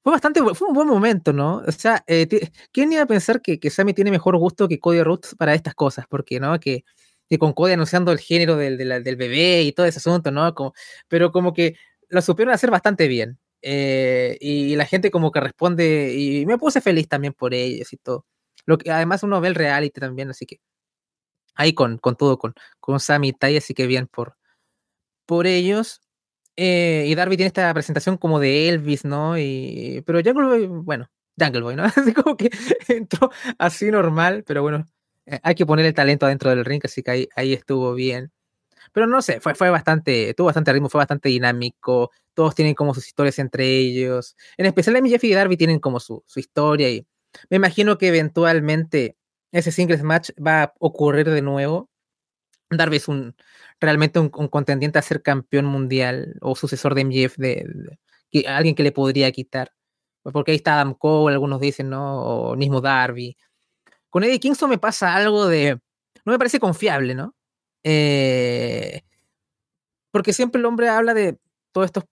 Fue bastante. Fue un buen momento, ¿no? O sea, eh, ¿quién iba a pensar que, que Sammy tiene mejor gusto que Cody Rhodes para estas cosas? Porque, ¿no? Que que con Cody anunciando el género del, del, del, bebé y todo ese asunto, ¿no? Como, pero como que lo supieron hacer bastante bien. Eh, y, la gente como que responde, y me puse feliz también por ellos y todo. Lo que, además uno ve el reality también, así que ahí con, con todo, con, con Sammy y así que bien por, por ellos. Eh, y Darby tiene esta presentación como de Elvis, ¿no? Y, pero Jungle Boy, bueno, Jungle Boy, ¿no? [laughs] Así como que [laughs] entró así normal, pero bueno, eh, hay que poner el talento adentro del ring, así que ahí, ahí estuvo bien. Pero no sé, fue, fue bastante, tuvo bastante ritmo, fue bastante dinámico. Todos tienen como sus historias entre ellos. En especial Jeff y Darby tienen como su, su historia y me imagino que eventualmente ese singles match va a ocurrir de nuevo. Darby es un realmente un, contendiente a ser campeón mundial o sucesor de MJF, de, alguien que le podría quitar. Porque ahí está Adam Cole, algunos dicen, ¿no? O mismo Darby. Con Eddie Kingston me pasa algo de. No me parece confiable, ¿no? Eh, porque siempre el hombre habla de todo esto,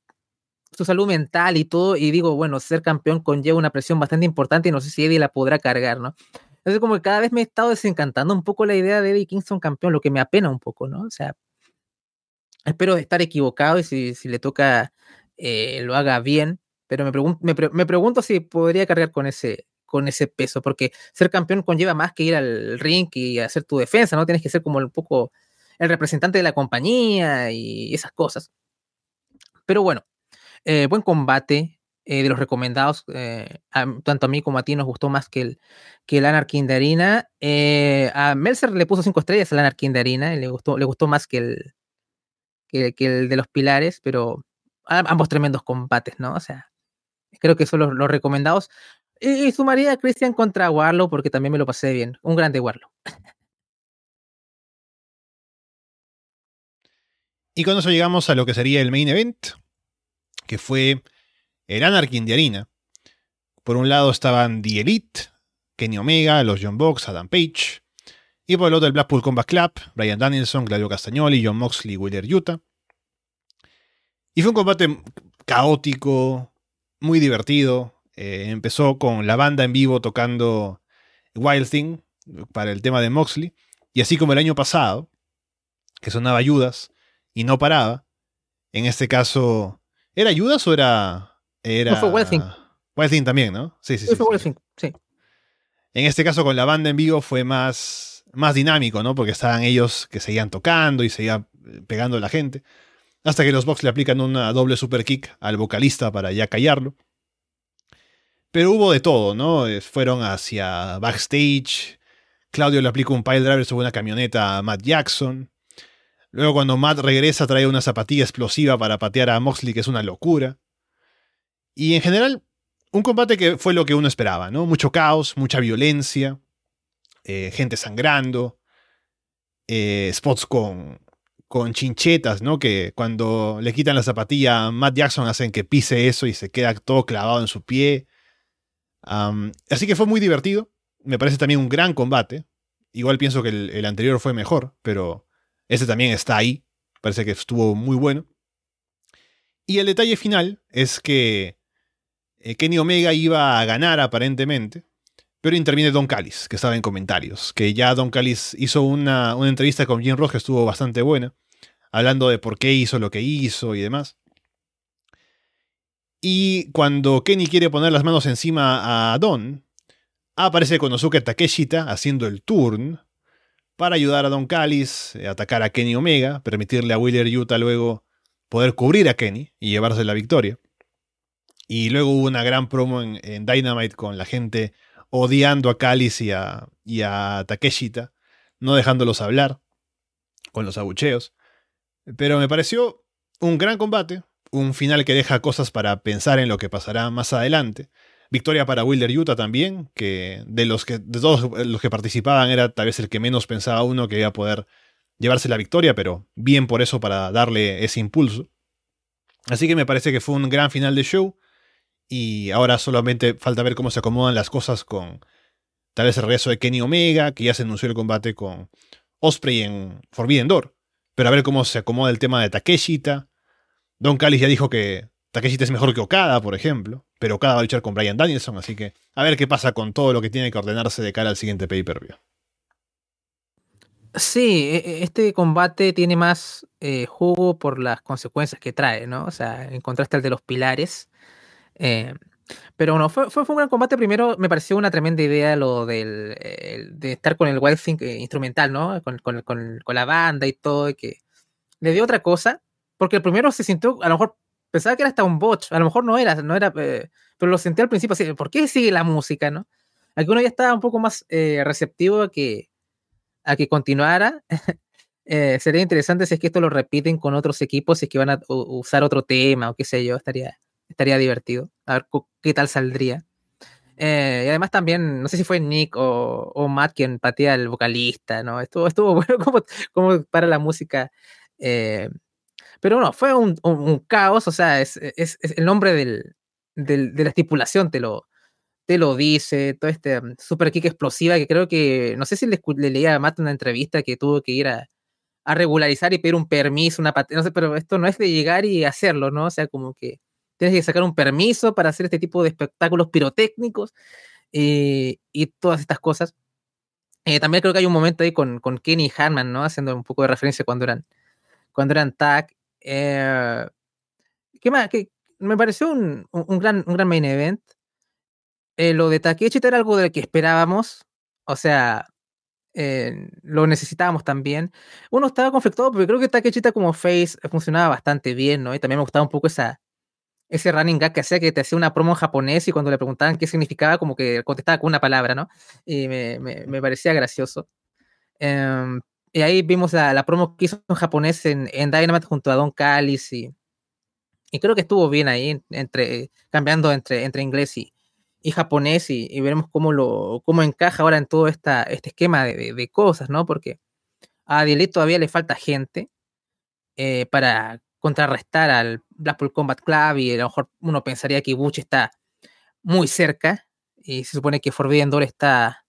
su salud mental y todo, y digo, bueno, ser campeón conlleva una presión bastante importante y no sé si Eddie la podrá cargar, ¿no? Entonces, como cada vez me he estado desencantando un poco la idea de Eddie Kingston campeón, lo que me apena un poco, ¿no? O sea, espero estar equivocado y si, le toca eh, lo haga bien, pero me, pregun me, pre me pregunto si podría cargar con ese, con ese peso, porque ser campeón conlleva más que ir al ring y hacer tu defensa, ¿no? Tienes que ser como un poco el representante de la compañía y esas cosas. Pero bueno, eh, buen combate eh, de los recomendados, eh, tanto a mí como a ti nos gustó más que el, que el Anarchy. Eh, a Melzer le puso cinco estrellas al Anarchy de Harina, le gustó, le gustó más que el, que, el de los pilares, pero ambos tremendos combates, ¿no? O sea, creo que son los, los recomendados. Y, y sumaría a Christian contra Warlow porque también me lo pasé bien. Un grande Warlow. Y con eso llegamos a lo que sería el main event, que fue el Anarchy de Arena. Por un lado estaban The Elite, Kenny Omega, los John Box, Adam Page. Y por el otro el Blackpool Combat Club, Brian Danielson, Claudio Castagnoli, John Moxley, Wheeler Utah. Y fue un combate caótico, muy divertido, eh, empezó con la banda en vivo tocando Wild Thing para el tema de Moxley. Y así como el año pasado, que sonaba Judas y no paraba, en este caso, ¿era Judas o era. Era no fue. Wild Thing también, ¿no? Sí, sí, sí. sí, fue sí. Sí. En este caso, con la banda en vivo fue más, más dinámico, ¿no? Porque estaban ellos que seguían tocando y seguían pegando a la gente. Hasta que los Box le aplican una doble super kick al vocalista para ya callarlo. Pero hubo de todo, ¿no? Fueron hacia backstage. Claudio le aplicó un pile driver sobre una camioneta a Matt Jackson. Luego cuando Matt regresa trae una zapatilla explosiva para patear a Moxley, que es una locura. Y en general, un combate que fue lo que uno esperaba, ¿no? Mucho caos, mucha violencia, eh, gente sangrando, eh, spots con, con chinchetas, ¿no? Que cuando le quitan la zapatilla a Matt Jackson hacen que pise eso y se queda todo clavado en su pie. Así que fue muy divertido. Me parece también un gran combate. Igual pienso que el, el, anterior fue mejor, pero este también está ahí. Parece que estuvo muy bueno. Y el detalle final es que Kenny Omega iba a ganar aparentemente, pero interviene Don Callis, que estaba en comentarios. Que ya Don Callis hizo una, entrevista con Jim Ross que estuvo bastante buena, hablando de por qué hizo lo que hizo y demás. Y cuando Kenny quiere poner las manos encima a Don, aparece Konosuke Takeshita haciendo el turn para ayudar a Don Callis a atacar a Kenny Omega, permitirle a Wheeler Utah luego poder cubrir a Kenny y llevarse la victoria. Y luego hubo una gran promo en, en Dynamite con la gente odiando a Callis y a, y a Takeshita, no dejándolos hablar con los abucheos. Pero me pareció un gran combate, un final que deja cosas para pensar en lo que pasará más adelante. Victoria para Wilder Utah también, que de los que de todos los que participaban era tal vez el que menos pensaba uno que iba a poder llevarse la victoria, pero bien por eso para darle ese impulso. Así que me parece que fue un gran final de show y ahora solamente falta ver cómo se acomodan las cosas con tal vez el regreso de Kenny Omega, que ya se anunció el combate con Osprey en Forbidden Door, pero a ver cómo se acomoda el tema de Takeshita. Don Callis ya dijo que Takeshita es mejor que Okada, por ejemplo, pero Okada va a luchar con Brian Danielson, así que a ver qué pasa con todo lo que tiene que ordenarse de cara al siguiente pay-per-view. Sí, e, e, este combate tiene más eh, jugo por las consecuencias que trae, ¿no? O sea, en contraste al de los pilares. Eh, pero bueno, fue, fue, un gran combate. Primero, me pareció una tremenda idea lo del, de estar con el Wild Thing eh, instrumental, ¿no? Con, con, con, la banda y todo, que le dio otra cosa. Porque el primero se sintió, a lo mejor pensaba que era hasta un botch, a lo mejor no era, no era, pero lo sentí al principio así, ¿por qué sigue la música, no? Aquí uno ya estaba un poco más receptivo a que, a que continuara. [laughs] Eh, sería interesante si es que esto lo repiten con otros equipos, si es que van a usar otro tema o qué sé yo, estaría, estaría divertido. A ver qué tal saldría. Eh, y además también, no sé si fue Nick o, Matt quien patea al vocalista, ¿no? Estuvo, estuvo [laughs] bueno como, como para la música. Eh, pero no, fue un, caos, o sea, es, el nombre del, de la estipulación, te lo, te lo dice, todo este super kick explosiva que creo que, no sé si le, leía a Matt una entrevista que tuvo que ir a, regularizar y pedir un permiso, una no sé, pero esto no es de llegar y hacerlo, ¿no? O sea, como que tienes que sacar un permiso para hacer este tipo de espectáculos pirotécnicos eh, y todas estas cosas. Eh, también creo que hay un momento ahí con, con Kenny Harman, ¿no? Haciendo un poco de referencia cuando eran, cuando eran tag. Eh, ¿Qué más? Que me pareció un, un, gran, un gran main event. Lo de Takechita era algo de que esperábamos. O sea, lo necesitábamos también. Uno estaba conflictado porque creo que Takechita como face funcionaba bastante bien, ¿no? Y también me gustaba un poco esa, ese running gag que hacía que te hacía una promo en japonés y cuando le preguntaban qué significaba, como que contestaba con una palabra, ¿no? Y me, me, parecía gracioso. Em, y ahí vimos la, la, promo que hizo en japonés en, en Dynamite junto a Don Callis y, y creo que estuvo bien ahí, entre, cambiando entre, entre inglés y, y japonés y, veremos cómo lo cómo encaja ahora en todo esta, este esquema de, cosas, ¿no? Porque a Dielet todavía le falta gente eh, para contrarrestar al Blackpool Combat Club y a lo mejor uno pensaría que Ibuchi está muy cerca y se supone que Forbidden Door está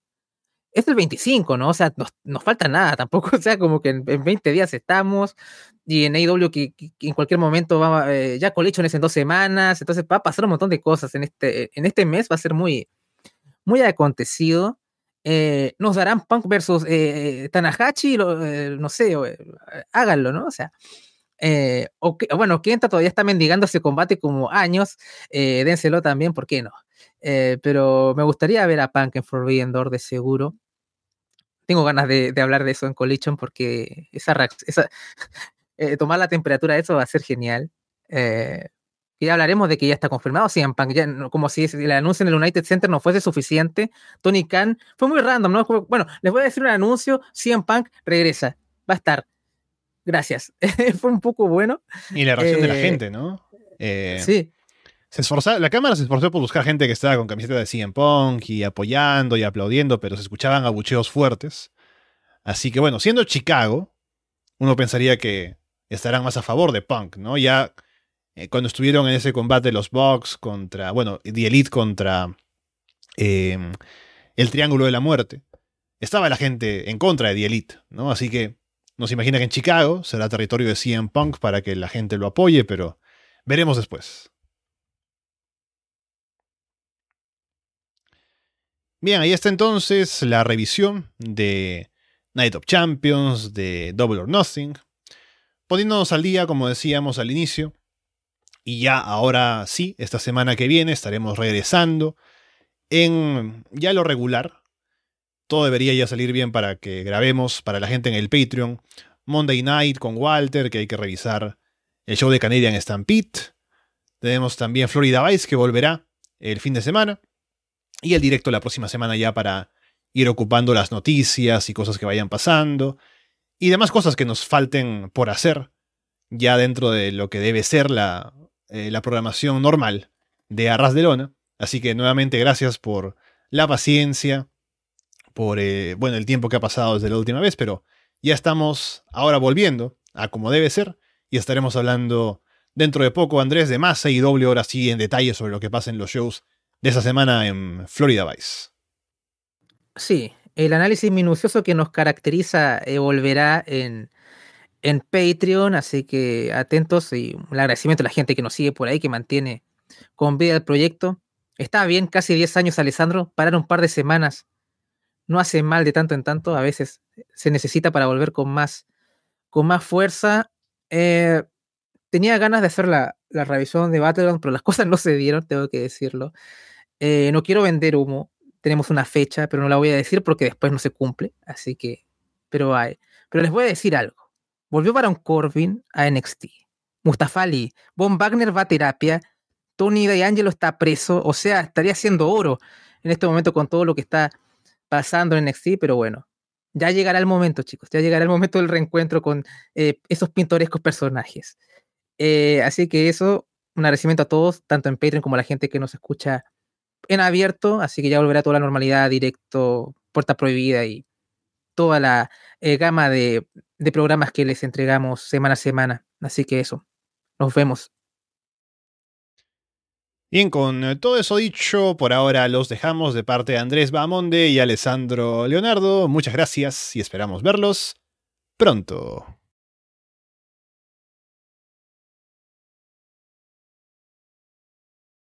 es el 25, ¿no? O sea, nos, nos falta nada tampoco, [laughs] o sea, como que en, 20 días estamos, y en AEW que, en cualquier momento va, eh, ya Collision en dos semanas, entonces va a pasar un montón de cosas en este, en este mes, va a ser muy, muy acontecido. Eh, nos darán Punk versus eh, Tanahashi, no sé, háganlo, ¿no? O sea, o bueno, Kenta todavía está mendigando ese combate como años, dénselo también, ¿por qué no? pero me gustaría ver a Punk en Forbidden Door de seguro tengo ganas de, hablar de eso en Collision porque esa, esa [laughs] eh, tomar la temperatura de eso va a ser genial. Eh, y hablaremos de que ya está confirmado CM Punk, ya, como si el anuncio en el United Center no fuese suficiente. Tony Khan fue muy random, ¿no? Bueno, les voy a decir un anuncio, CM Punk regresa, va a estar. Gracias. [laughs] fue un poco bueno. Y la reacción de la eh, gente, ¿no? sí la cámara se esforzó por buscar gente que estaba con camiseta de CM Punk y apoyando y aplaudiendo, pero se escuchaban abucheos fuertes. Así que bueno, siendo Chicago, uno pensaría que estarán más a favor de Punk, ¿no? Ya eh, cuando estuvieron en ese combate los Bucks contra, bueno, The Elite contra el Triángulo de la Muerte, estaba la gente en contra de The Elite, ¿no? Así que nos imagina que en Chicago será territorio de CM Punk para que la gente lo apoye, pero veremos después. Bien, ahí está entonces la revisión de Night of Champions, de Double or Nothing, poniéndonos al día, como decíamos al inicio, y ya ahora sí, esta semana que viene estaremos regresando en ya lo regular. Todo debería ya salir bien para que grabemos para la gente en el Patreon. Monday Night con Walter, que hay que revisar el show de Canadian Stampede. Tenemos también Florida Vice, que volverá el fin de semana y el directo la próxima semana ya para ir ocupando las noticias y cosas que vayan pasando y demás cosas que nos falten por hacer ya dentro de lo que debe ser la, eh, la programación normal de Arras de Lona. Así que nuevamente gracias por la paciencia, por eh, bueno, el tiempo que ha pasado desde la última vez, pero ya estamos ahora volviendo a como debe ser y estaremos hablando dentro de poco, Andrés, de más y doble ahora sí en detalle sobre lo que pasa en los shows de esa semana en Florida Vice. Sí, el análisis minucioso que nos caracteriza eh, volverá en, en Patreon, así que atentos y un agradecimiento a la gente que nos sigue por ahí, que mantiene con vida el proyecto. Está bien, casi 10 años, Alessandro, parar un par de semanas no hace mal de tanto en tanto, a veces se necesita para volver con más, con más fuerza. Eh, tenía ganas de hacer la, revisión de Battleground, pero las [laughs] cosas no se dieron, tengo que decirlo. Eh, no quiero vender humo, tenemos una fecha, pero no la voy a decir porque después no se cumple, así que, pero hay. Pero les voy a decir algo. Volvió Baron Corbin a NXT. Mustafa Ali, Von Wagner va a terapia, Tony D'Angelo está preso, o sea, estaría haciendo oro en este momento con todo lo que está pasando en NXT, pero bueno, ya llegará el momento, chicos, ya llegará el momento del reencuentro con eh, esos pintorescos personajes. Eh, así que eso, un agradecimiento a todos, tanto en Patreon como a la gente que nos escucha en abierto, así que ya volverá toda la normalidad, directo, puerta prohibida y toda la eh, gama de, de programas que les entregamos semana a semana. Así que eso, nos vemos. Bien, con eh, todo eso dicho, por ahora los dejamos de parte de Andrés Bamonde y Alessandro Leonardo. Muchas gracias y esperamos verlos pronto.